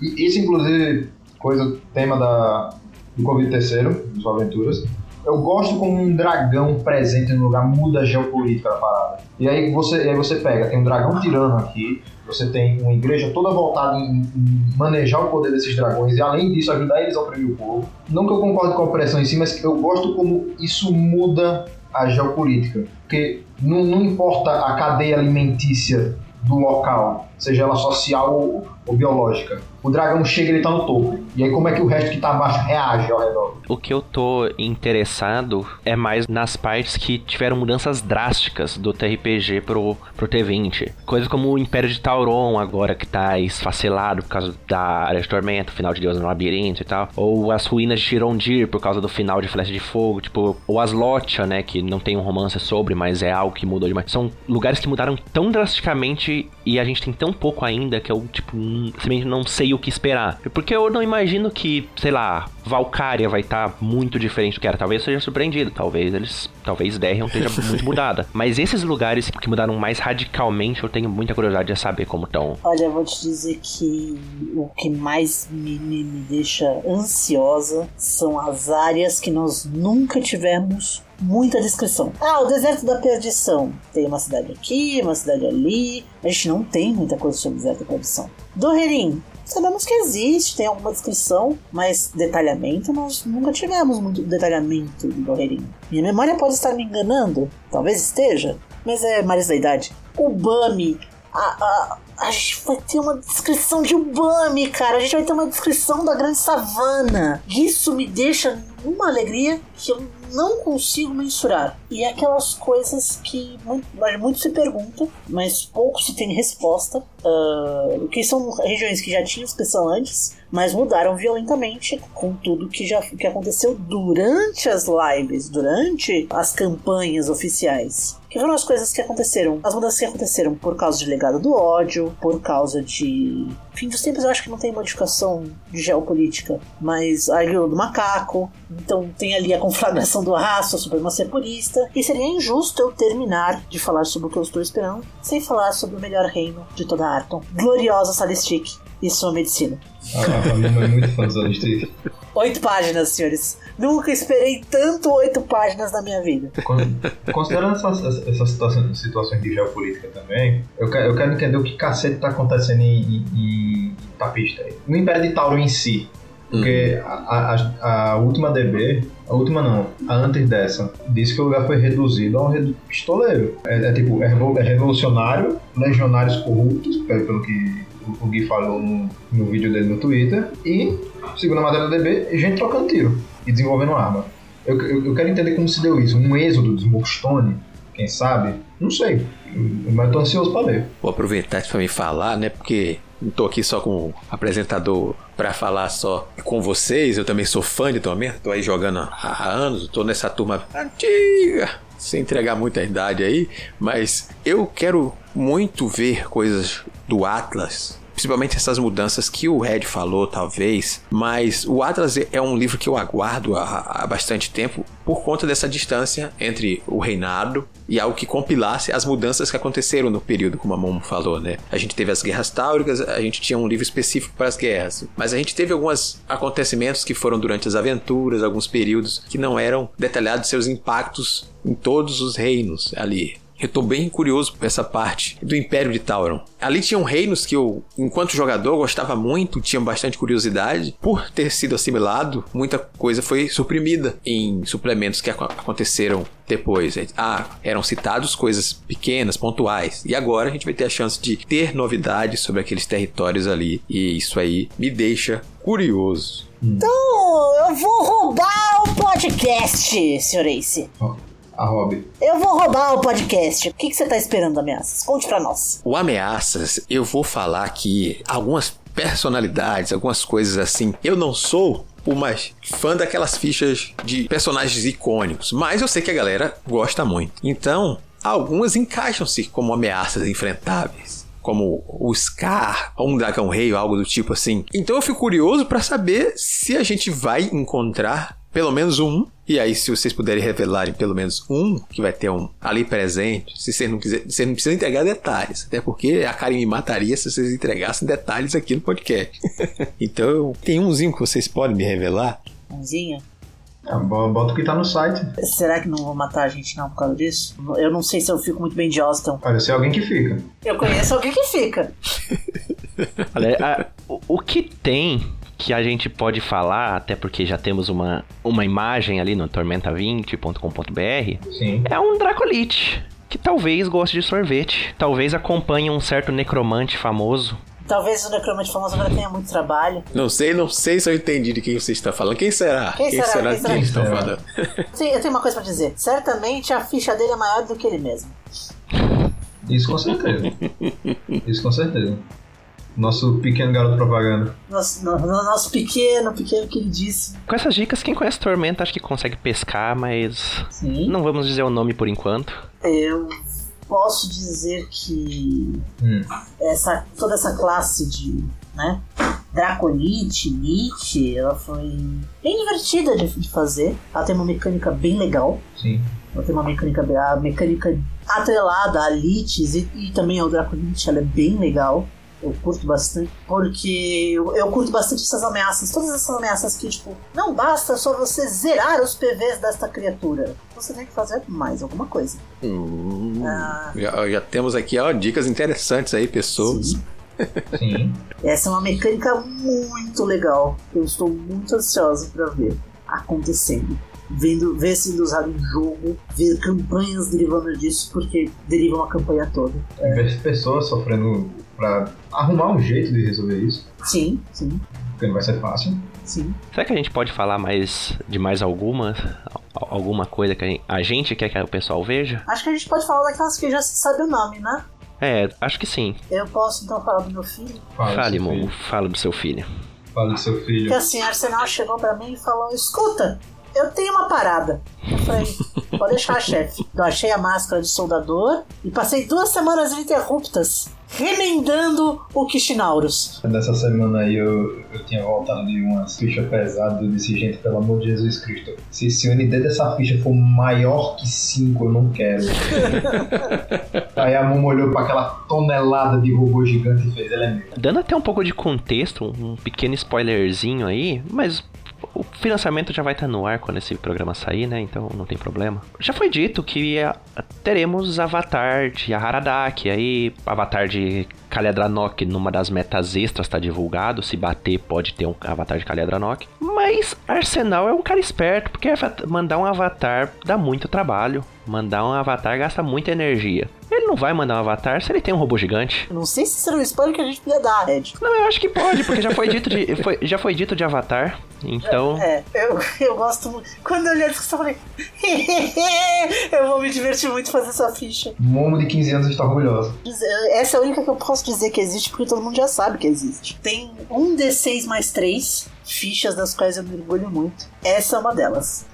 E isso, inclusive, coisa, tema da, do Covid terceiro, das aventuras. Eu gosto como um dragão presente no lugar muda a geopolítica da parada. E aí você, aí você pega, tem um dragão tirano aqui, você tem uma igreja toda voltada em, em, manejar o poder desses dragões e além disso ajudar eles a oprimir o povo. Não que eu concorde com a opressão em si, mas eu gosto como isso muda a geopolítica. Porque não, não importa a cadeia alimentícia do local, seja ela social ou, ou biológica. O dragão chega e ele tá no topo. E aí como é que o resto que tá abaixo reage ao redor? O que eu tô interessado é mais nas partes que tiveram mudanças drásticas do TRPG pro, pro T20. Coisas como o Império de Tauron agora que tá esfacelado por causa da Área de Tormento, final de Deus no Labirinto e tal. Ou as ruínas de Chirondir por causa do final de Flecha de Fogo. Tipo, ou as Lotia, né, que não tem um romance sobre, mas é algo que mudou demais. São lugares que mudaram tão drasticamente e a gente tem tão pouco ainda que eu, tipo, simplesmente não sei o que esperar. Porque eu não imagino que, sei lá, Valkyria vai estar tá muito diferente do que era. Talvez seja surpreendido, talvez eles. Talvez Derrion esteja muito mudada. Mas esses lugares que mudaram mais radicalmente, eu tenho muita curiosidade de saber como estão. Olha, eu vou te dizer que o que mais me, me, me deixa ansiosa são as áreas que nós nunca tivemos muita descrição. Ah, o deserto da perdição. Tem uma cidade aqui, uma cidade ali. A gente não tem muita coisa sobre o deserto da perdição. Doherim. Sabemos que existe, tem alguma descrição, mas detalhamento nós nunca tivemos muito detalhamento do Doherim. Minha memória pode estar me enganando, talvez esteja, mas é mais da idade. O Bami, a, a, a gente vai ter uma descrição de Ubami, cara. A gente vai ter uma descrição da grande savana. Isso me deixa uma alegria que eu não consigo mensurar. E é aquelas coisas que muito, muito se perguntam, mas pouco se tem resposta. Uh, que são regiões que já tinham inscrição antes, mas mudaram violentamente com tudo que já que aconteceu durante as lives, durante as campanhas oficiais que foram as coisas que aconteceram, as mudanças que aconteceram por causa de legado do ódio, por causa de. Fim dos tempos eu acho que não tem modificação de geopolítica, mas a ilha do macaco, então tem ali a conflagração do raço, a supremacia purista, e seria injusto eu terminar de falar sobre o que eu estou esperando sem falar sobre o melhor reino de toda Arton, gloriosa Salistic e sua medicina. Ah, é muito fã Salistic. Oito páginas, senhores. Nunca esperei tanto oito páginas na minha vida. Considerando essas, essas situações, situações de geopolítica também, eu quero, eu quero entender o que cacete tá acontecendo em, em, em Tapista. No Império de Tauro em si. Porque uhum. a, a, a, última DB, a última não, a antes dessa, disse que o lugar foi reduzido a um pistoleiro. É, é tipo, é, é revolucionário, legionários corruptos, pelo que o Gui falou no, no vídeo dele no Twitter, e, segundo a matéria da DB, gente trocando tiro e desenvolvendo arma. Eu, eu, eu, quero entender como se deu isso. Um êxodo dos Smokestone, quem sabe? Não sei. Mas tô ansioso para ver. Vou aproveitar isso para me falar, né? Porque não tô aqui só com apresentador para falar só com vocês. Eu também sou fã de Tormenta, tô aí jogando há anos, tô nessa turma antiga sem entregar muita idade aí, mas eu quero muito ver coisas do Atlas principalmente essas mudanças que o Red falou, talvez. Mas o Atlas é um livro que eu aguardo há, há bastante tempo por conta dessa distância entre o reinado e algo que compilasse as mudanças que aconteceram no período, como a Momo falou, né? A gente teve as guerras táuricas, a gente tinha um livro específico para as guerras, mas a gente teve alguns acontecimentos que foram durante as aventuras, alguns períodos que não eram detalhados seus impactos em todos os reinos ali. Eu tô bem curioso por essa parte do Império de Tauron. Ali tinham reinos que eu, enquanto jogador, gostava muito, tinha bastante curiosidade. Por ter sido assimilado, muita coisa foi suprimida em suplementos que aconteceram depois. Ah, eram citados coisas pequenas, pontuais. E agora a gente vai ter a chance de ter novidades sobre aqueles territórios ali. E isso aí me deixa curioso. Então, eu vou roubar o podcast, Sr. Ace. Oh a Rob. Eu vou roubar o podcast. O que, que você tá esperando, Ameaças? Conte pra nós. O Ameaças, eu vou falar aqui algumas personalidades, algumas coisas assim. Eu não sou o mais fã daquelas fichas de personagens icônicos, mas eu sei que a galera gosta muito. Então, algumas encaixam-se como ameaças enfrentáveis. Como o Scar, ou um dragão rei, ou algo do tipo assim. Então eu fico curioso para saber se a gente vai encontrar pelo menos um. E aí, se vocês puderem revelarem pelo menos um, que vai ter um ali presente, se vocês não quiserem, você não precisa entregar detalhes. Até porque a Karen me mataria se vocês entregassem detalhes aqui no podcast. então, tem umzinho que vocês podem me revelar? Umzinho? Ah, bota o que tá no site. Será que não vou matar a gente não por causa disso? Eu não sei se eu fico muito bem de Austin. Olha, se é alguém que fica. Eu conheço alguém que fica. Olha, a, o, o que tem que a gente pode falar, até porque já temos uma, uma imagem ali no tormenta20.com.br, é um Dracolite. Que talvez goste de sorvete. Talvez acompanhe um certo necromante famoso. Talvez o necromante famoso agora tenha muito trabalho. Não sei, não sei se eu entendi de quem você está falando. Quem será? Quem, quem será? será? Quem será? Quem está falando? Sim, eu tenho uma coisa para dizer. Certamente a ficha dele é maior do que ele mesmo. Isso com certeza. Isso com certeza. Nosso pequeno garoto propaganda. Nosso, no, nosso pequeno, pequeno queridíssimo. Com essas dicas, quem conhece Tormenta acho que consegue pescar, mas. Sim. Não vamos dizer o nome por enquanto. Eu posso dizer que hum. essa, toda essa classe de. né? Draconite, Nietzsche, ela foi bem divertida de, de, fazer. Ela tem uma mecânica bem legal. Sim. Ela tem uma mecânica, a mecânica atrelada a Lites e, e também ao Draconite, ela é bem legal eu curto bastante, porque eu, eu, curto bastante essas ameaças, todas essas ameaças que, tipo, não basta só você zerar os PVs desta criatura, você tem que fazer mais alguma coisa. Hum, ah, já, já, temos aqui ó, dicas interessantes aí, pessoas. Sim. Sim. Essa é uma mecânica muito legal, que eu estou muito ansioso para ver acontecendo vendo, ver sendo usado em jogo, ver campanhas derivando disso, porque deriva uma campanha toda. É. Ver pessoas sofrendo para arrumar um jeito de resolver isso. Sim, sim. Porque não vai ser fácil. Sim. Será que a gente pode falar mais de mais alguma? Alguma coisa que a gente, quer que o pessoal veja? Acho que a gente pode falar daquelas que já se sabe o nome, né? É, acho que sim. Eu posso então falar do meu filho? Fala Fale, Momo, fala do seu filho. Fala do seu filho. Que assim, a Arsenal chegou pra mim e falou: escuta, eu tenho uma parada. Eu falei, pode deixar, chefe. Eu achei a máscara de soldador e passei duas semanas ininterruptas remendando o Kishinaurus. Nessa semana aí eu, eu tinha voltado de uma ficha pesada. Eu disse, gente, pelo amor de Jesus Cristo, se, se o ND dessa ficha for maior que 5, eu não quero. aí a Momo olhou para aquela tonelada de robô gigante e fez, ela é minha. Dando até um pouco de contexto, um pequeno spoilerzinho aí, mas o financiamento já vai estar no ar quando esse programa sair, né? Então não tem problema. Já foi dito que teremos Avatar de Haradaki, aí Avatar de Kaledranok numa das metas extras tá divulgado. Se bater, pode ter um Avatar de Kaledranok. Mas Arsenal é um cara esperto, porque mandar um Avatar dá muito trabalho. Mandar um avatar gasta muita energia. Ele não vai mandar um avatar se ele tem um robô gigante. Não sei se será um spoiler que a gente podia dar, Ed. Não, eu acho que pode, porque já foi dito de, foi, já foi dito de avatar. Então. É, é eu, eu gosto muito. Quando eu olhei a discussão, eu falei. eu vou me divertir muito fazer essa ficha. Momo de 15 anos está orgulhoso. Essa é a única que eu posso dizer que existe, porque todo mundo já sabe que existe. Tem um D6 mais 3 fichas das quais eu me orgulho muito. Essa é uma delas.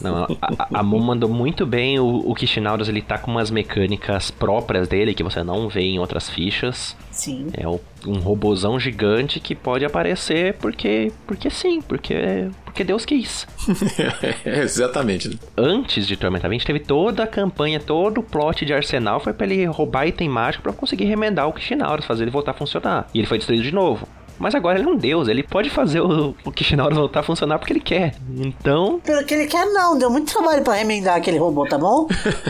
Não, a, a, Moon mandou muito bem. O, o Kishinauros, ele tá com umas mecânicas próprias dele que você não vê em outras fichas. Sim. É um, um robozão gigante que pode aparecer porque, porque sim, porque, porque Deus quis. Exatamente. Antes de Tormenta 20, teve toda a campanha, todo o plot de Arsenal foi pra ele roubar item mágico pra conseguir remendar o Kishinauros, fazer ele voltar a funcionar. E ele foi destruído de novo. Mas agora ele é um deus, ele pode fazer o, o voltar a funcionar porque ele quer. Então, Pelo que ele quer, não. Deu muito trabalho pra remendar aquele robô, tá bom?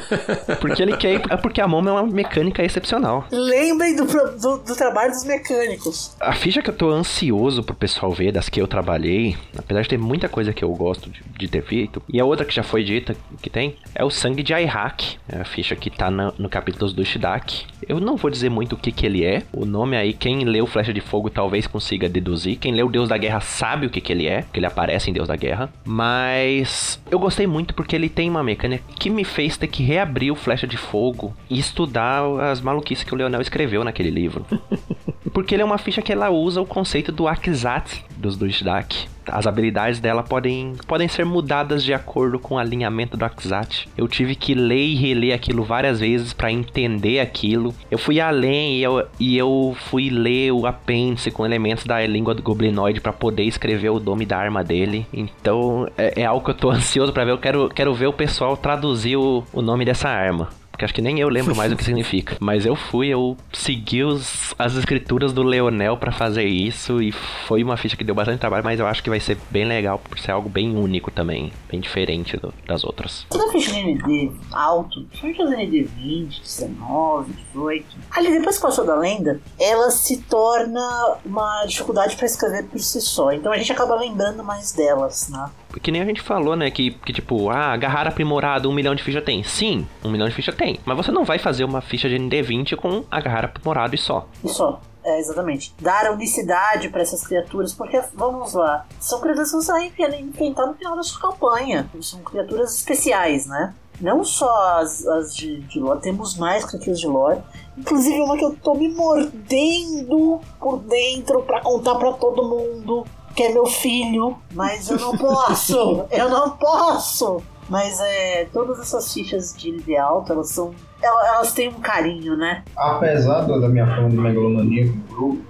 porque ele quer, é porque a Momo é uma mecânica excepcional. Lembrem do, do, do trabalho dos mecânicos. A ficha que eu tô ansioso pro pessoal ver, das que eu trabalhei, apesar de ter muita coisa que eu gosto de, de ter feito, e a outra que já foi dita que tem, é o Sangue de Aihak, é a ficha que tá na- no capítulo do Shidak. Eu não vou dizer muito o que que ele é, o nome aí, quem leu Flecha de Fogo talvez consiga deduzir, quem leu Deus da Guerra sabe o que que ele é, que ele aparece em Deus da Guerra, mas eu gostei muito porque ele tem uma mecânica que me fez ter que reabrir o Flecha de Fogo e estudar as maluquices que o Leonel escreveu naquele livro. Porque ele é uma ficha que ela usa o conceito do Akizat dos Dushdak. As habilidades dela podem, podem ser mudadas de acordo com o alinhamento do Akizat. Eu tive que ler e reler aquilo várias vezes para entender aquilo. Eu fui além e eu, e eu fui ler o apêndice com elementos da língua do goblinoide para poder escrever o nome da arma dele. Então é, é algo que eu tô ansioso para ver. Eu quero, quero ver o pessoal traduzir o, o nome dessa arma. Porque acho que nem eu lembro mais o que significa. Mas eu fui, eu segui os, as escrituras do Leonel pra fazer isso. E foi uma ficha que deu bastante trabalho, mas eu acho que vai ser bem legal por ser algo bem único também. Bem diferente do- das outras. Toda ficha de ND alto, principalmente as ND 20, 19, 18. Ali, depois que passou da lenda, ela se torna uma dificuldade pra escrever por si só. Então a gente acaba lembrando mais delas, né? Que nem a gente falou, né? Que, que tipo, ah, agarrar aprimorado, um milhão de ficha tem. Sim, um milhão de ficha tem. Mas você não vai fazer uma ficha de ND20 com agarrar aprimorado e só. E só. É, exatamente. Dar unicidade pra essas criaturas, porque, vamos lá, são criaturas que você vai enfrentar no final da sua campanha. São criaturas especiais, né? Não só as, as de, de lore, temos mais criaturas de lore. Inclusive uma que eu tô me mordendo por dentro pra contar pra todo mundo, que é meu filho. Mas eu não posso! eu não posso! Mas é, todas essas fichas de nível alto, elas são. Elas, elas têm um carinho, né? Apesar da minha fama de megalomania com o grupo,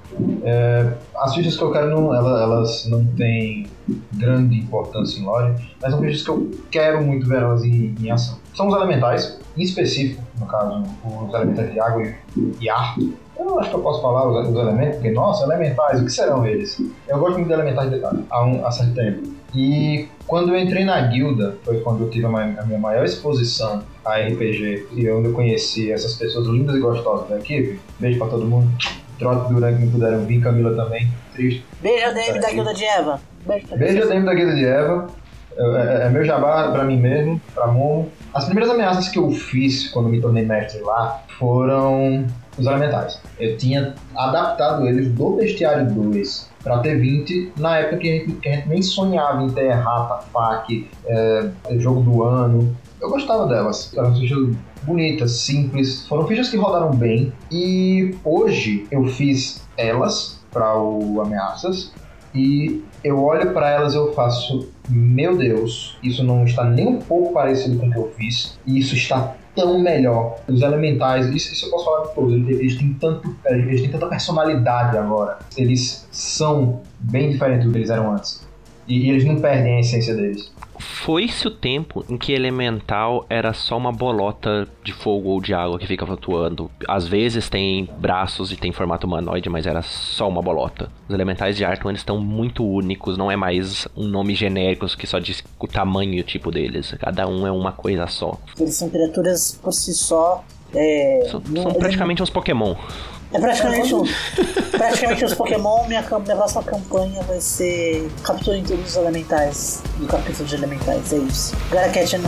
é, as fichas que eu quero, não, ela- elas não têm grande importância em lore, mas são fichas que eu quero muito ver elas em, em ação. São os elementais, em específico, no caso, os elementais de água e, e ar. Eu acho que eu posso falar os, os elementos, porque, nossa, elementais, o que serão eles? Eu gosto muito de elementais de, há, um, há certo tempo. E quando eu entrei na guilda, foi quando eu tive a, minha maior exposição a RPG e onde eu conheci essas pessoas lindas e gostosas da equipe. Beijo pra todo mundo. Trote Duran que não puderam vir, Camila também. Triste. Beijo, DM da Guilda de Eva. Beijo Beijo da guilda de Eva. É, é- é meu jabá pra mim mesmo, pra Momo. As primeiras ameaças que eu fiz quando me tornei mestre lá foram os elementais. Eu tinha adaptado eles do Bestiário 2 pra ter 20 na época que a gente, que a gente nem sonhava em ter Rata, FAC, é, jogo do ano. Eu gostava delas. Eram fichas bonitas, simples. Foram fichas que rodaram bem. E hoje eu fiz elas para o Ameaças. E eu olho para elas e eu faço, meu Deus, isso não está nem um pouco parecido com o que eu fiz. E isso está tão melhor. Os elementais, isso, isso eu posso falar de todos, eles, têm tanto, eles têm tanta personalidade agora. Eles são bem diferentes do que eles eram antes. E, e eles não perdem a essência deles. Foi-se o tempo em que elemental era só uma bolota de fogo ou de água que fica flutuando. Às vezes tem braços e tem formato humanoide, mas era só uma bolota. Os elementais de Arton eles estão muito únicos, não é mais um nome genérico que só diz o tamanho e o tipo deles. Cada um é uma coisa só. Eles são criaturas por si só. É, São, são praticamente uns Pokémon. É praticamente um. praticamente os Pokémon. Minha, minha próxima campanha vai ser capturem todos os elementais do capítulo de elementais. É isso. Gotta catch them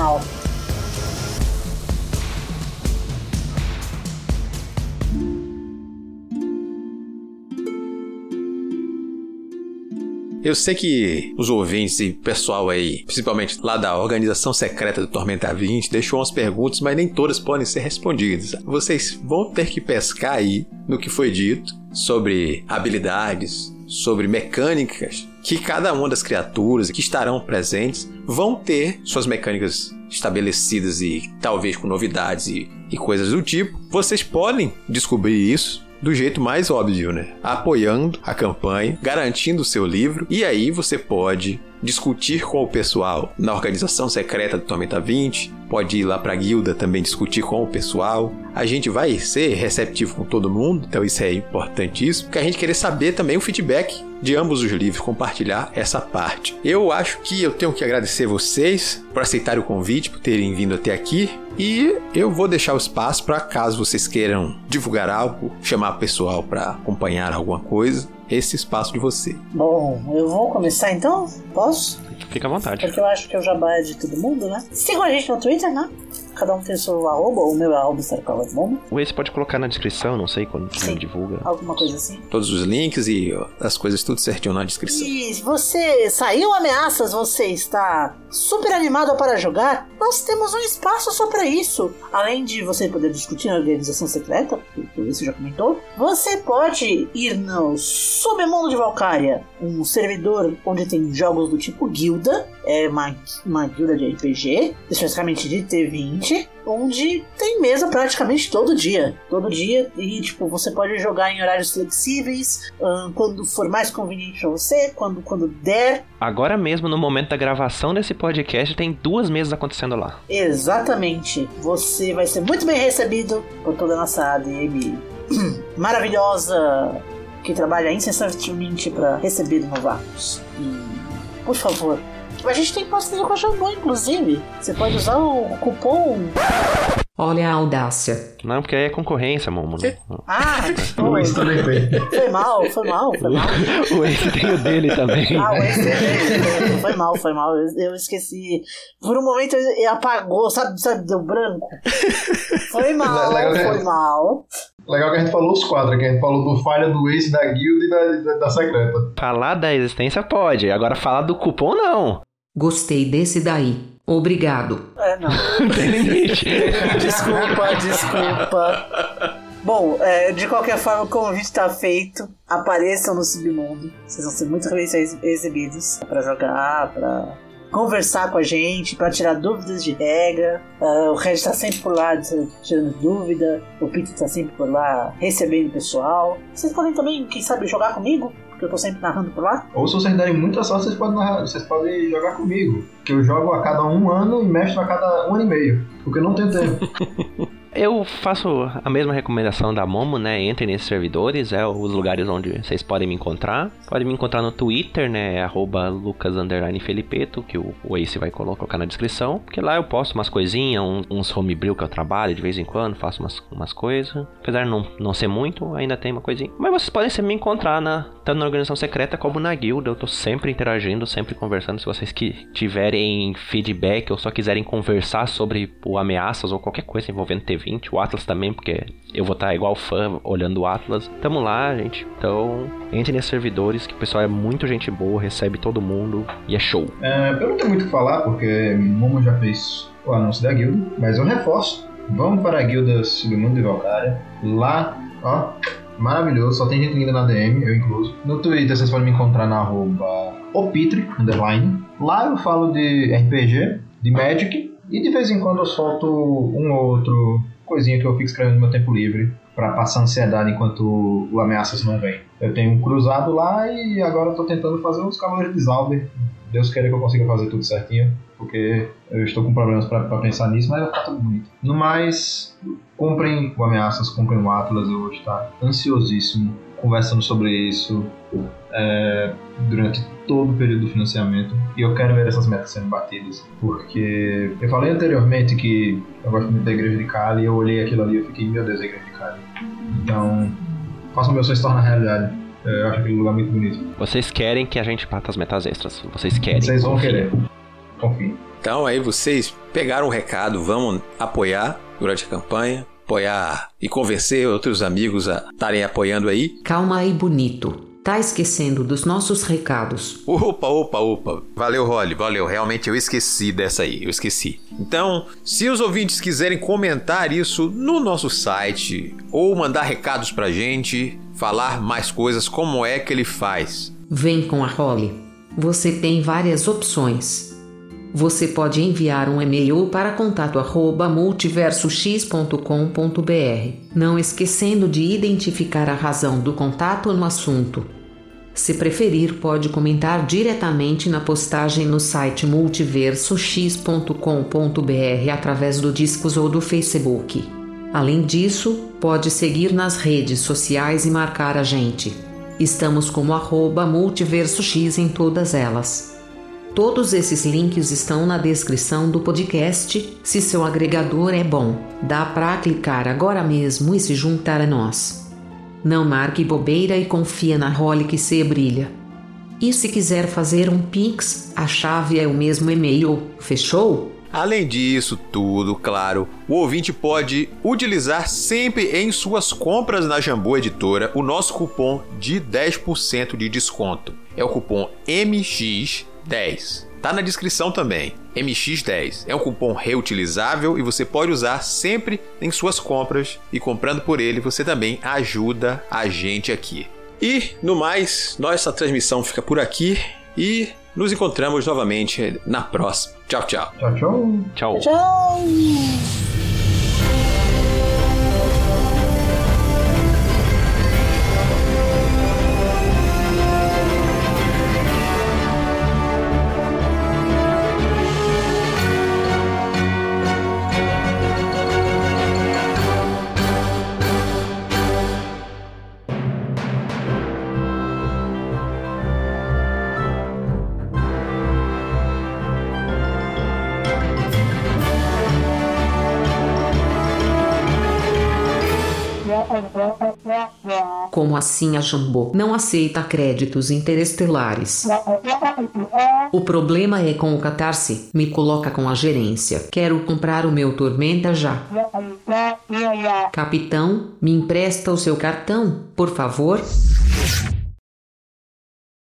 Eu sei que os ouvintes e pessoal aí, principalmente lá da organização secreta do Tormenta 20, deixou umas perguntas, mas nem todas podem ser respondidas. Vocês vão ter que pescar aí no que foi dito sobre habilidades, sobre mecânicas que cada uma das criaturas que estarão presentes vão ter suas mecânicas estabelecidas e talvez com novidades e, e coisas do tipo. Vocês podem descobrir isso do jeito mais óbvio, né? Apoiando a campanha, garantindo o seu livro, e aí você pode discutir com o pessoal na organização secreta do Tormenta 20, pode ir lá para a guilda também discutir com o pessoal. A gente vai ser receptivo com todo mundo, então isso é importantíssimo, porque a gente querer saber também o feedback de ambos os livros, compartilhar essa parte. Eu acho que eu tenho que agradecer vocês por aceitarem o convite, por terem vindo até aqui. E eu vou deixar o espaço para caso vocês queiram divulgar algo, chamar o pessoal para acompanhar alguma coisa, esse espaço de você. Bom, eu vou começar então? Posso? Fica à vontade. Porque eu acho que é o jabá é de todo mundo, né? Sigam a gente no Twitter, né? Cada um tem o seu arroba, o meu é arroba Starcala O esse pode colocar na descrição, não sei quando Sim. divulga. Alguma coisa assim. Todos os links e as coisas tudo certinho na descrição. E se você saiu ameaças, você está super animado para jogar, nós temos um espaço só para isso. Além de você poder discutir na organização secreta, que o Esse já comentou, você pode ir no Submundo de Valkyria, um servidor onde tem jogos do tipo guilda, é uma, uma guilda de RPG, especificamente de T20, onde tem mesa praticamente todo dia. Todo dia, e tipo, você pode jogar em horários flexíveis, quando for mais conveniente para você, quando, quando der. Agora mesmo, no momento da gravação desse podcast, tem duas mesas acontecendo lá. Exatamente. Você vai ser muito bem recebido por toda a nossa ADM maravilhosa que trabalha incessantemente para receber novatos. E, por favor, a gente tem parceria com a Jambô, inclusive. Você pode usar o cupom. Olha a audácia. Não, porque aí é concorrência, Momo. né? Ah, O Ace também tem. foi mal, foi mal, foi mal. O Ace tem o dele também. Ah, o SD foi mal, foi mal. Eu, eu esqueci. Por um momento ele apagou, sabe, sabe, deu branco. Foi mal, Legal que- foi mal. Legal que a gente falou os quatro aqui. A gente falou do falha do Ace, da guilda e da, da, da secreta. Falar da existência pode, agora falar do cupom não. Gostei desse daí. Obrigado. É, não. Não tem limite. Desculpa, desculpa. Bom, é, de qualquer forma, o convite está feito. Apareçam no submundo. Vocês vão ser muito bem recebidos para jogar, para conversar com a gente, para tirar dúvidas de regra. Ah, o Red está sempre por lá tirando dúvida. O Pito está sempre por lá recebendo o pessoal. Vocês podem também, quem sabe, jogar comigo, porque eu tô sempre narrando por lá. Ou se vocês derem muita sorte, vocês podem, narrar- vocês podem jogar comigo. Que eu jogo a cada um ano e mestro a cada um ano e meio. Porque eu não tenho tempo. Eu faço a mesma recomendação da Momo, né? Entre nesses servidores, é os lugares onde vocês podem me encontrar. Podem me encontrar no Twitter, né? é Arroba Lucas Felipeto, que o, o Ace vai colocar na descrição. Porque lá eu posto umas coisinhas, um- uns homebrew que eu trabalho de vez em quando, faço umas, umas coisas. Apesar de não, não ser muito, ainda tem uma coisinha. Mas vocês podem me encontrar na, tanto na organização secreta como na guilda. Eu tô sempre interagindo, sempre conversando. Se vocês que tiverem feedback ou só quiserem conversar sobre o ameaças ou qualquer coisa envolvendo T20, o Atlas também, porque eu vou estar igual fã olhando o Atlas. Tamo lá, gente. Então, entre nesses servidores, que o pessoal é muito gente boa, recebe todo mundo e é show. É, eu não tenho muito o que falar, porque Momo já fez o anúncio da guilda. Mas eu reforço. Vamos para a guilda Submundo de Valkyria. Lá, ó, maravilhoso. Só tem gente linda na DM, eu incluso. No Twitter vocês podem me encontrar na arroba opitre, underline. Lá eu falo de RPG, de Magic. E de vez em quando eu solto um ou outro coisinha que eu fico escrevendo no meu tempo livre. Pra passar ansiedade enquanto o ameaças não vem. Eu tenho um cruzado lá e agora eu tô tentando fazer os Cavaleiros de Zalber. Deus queira que eu consiga fazer tudo certinho, porque eu estou com problemas pra pensar nisso, mas vai ficar tudo bonito. No mais, comprem o Ameaças, comprem o Atlas, eu vou estar ansiosíssimo conversando sobre isso é, durante todo o período do financiamento e eu quero ver essas metas sendo batidas, porque eu falei anteriormente que eu gosto muito da Igreja de Cali e eu olhei aquilo ali e fiquei, meu Deus, a Igreja de Cali. Então, façam meu sonho se tornar realidade. É, Eu acho aquele lugar muito bonito. Vocês querem que a gente bata as metas extras. Vocês querem. Vocês vão confiem. querer. Confiem. Então aí vocês pegaram o recado, vamos apoiar durante a campanha, apoiar e convencer outros amigos a estarem apoiando aí. Calma aí, bonito. Tá esquecendo dos nossos recados. Opa, opa, opa. Valeu, Rolly, valeu. Realmente eu esqueci dessa aí, eu esqueci. Então, se os ouvintes quiserem comentar isso no nosso site ou mandar recados pra gente, falar mais coisas, como é que ele faz? Vem com a Holly. Você tem várias opções. Você pode enviar um e-mail para contato@multiversox.com.br, não esquecendo de identificar a razão do contato no assunto. Se preferir, pode comentar diretamente na postagem no site multiversox.com.br através do Discos ou do Facebook. Além disso, pode seguir nas redes sociais e marcar a gente. Estamos como arroba multiversox em todas elas. Todos esses links estão na descrição do podcast. Se seu agregador é bom, dá para clicar agora mesmo e se juntar a nós. Não marque bobeira e confia na role que se brilha. E se quiser fazer um Pix, a chave é o mesmo e-mail. Fechou? Além disso tudo, claro, o ouvinte pode utilizar sempre em suas compras na Jambô Editora o nosso cupom de 10% de desconto. É o cupom MX10. Tá na descrição também. MX10 é um cupom reutilizável e você pode usar sempre em suas compras e comprando por ele você também ajuda a gente aqui. E no mais, nossa transmissão fica por aqui e nos encontramos novamente na próxima. Tchau, tchau. Tchau, tchau. Tchau. Tchau! Como assim a Jambô não aceita créditos interestelares? O problema é com o Catarse. Me coloca com a gerência. Quero comprar o meu Tormenta já. Capitão, me empresta o seu cartão, por favor?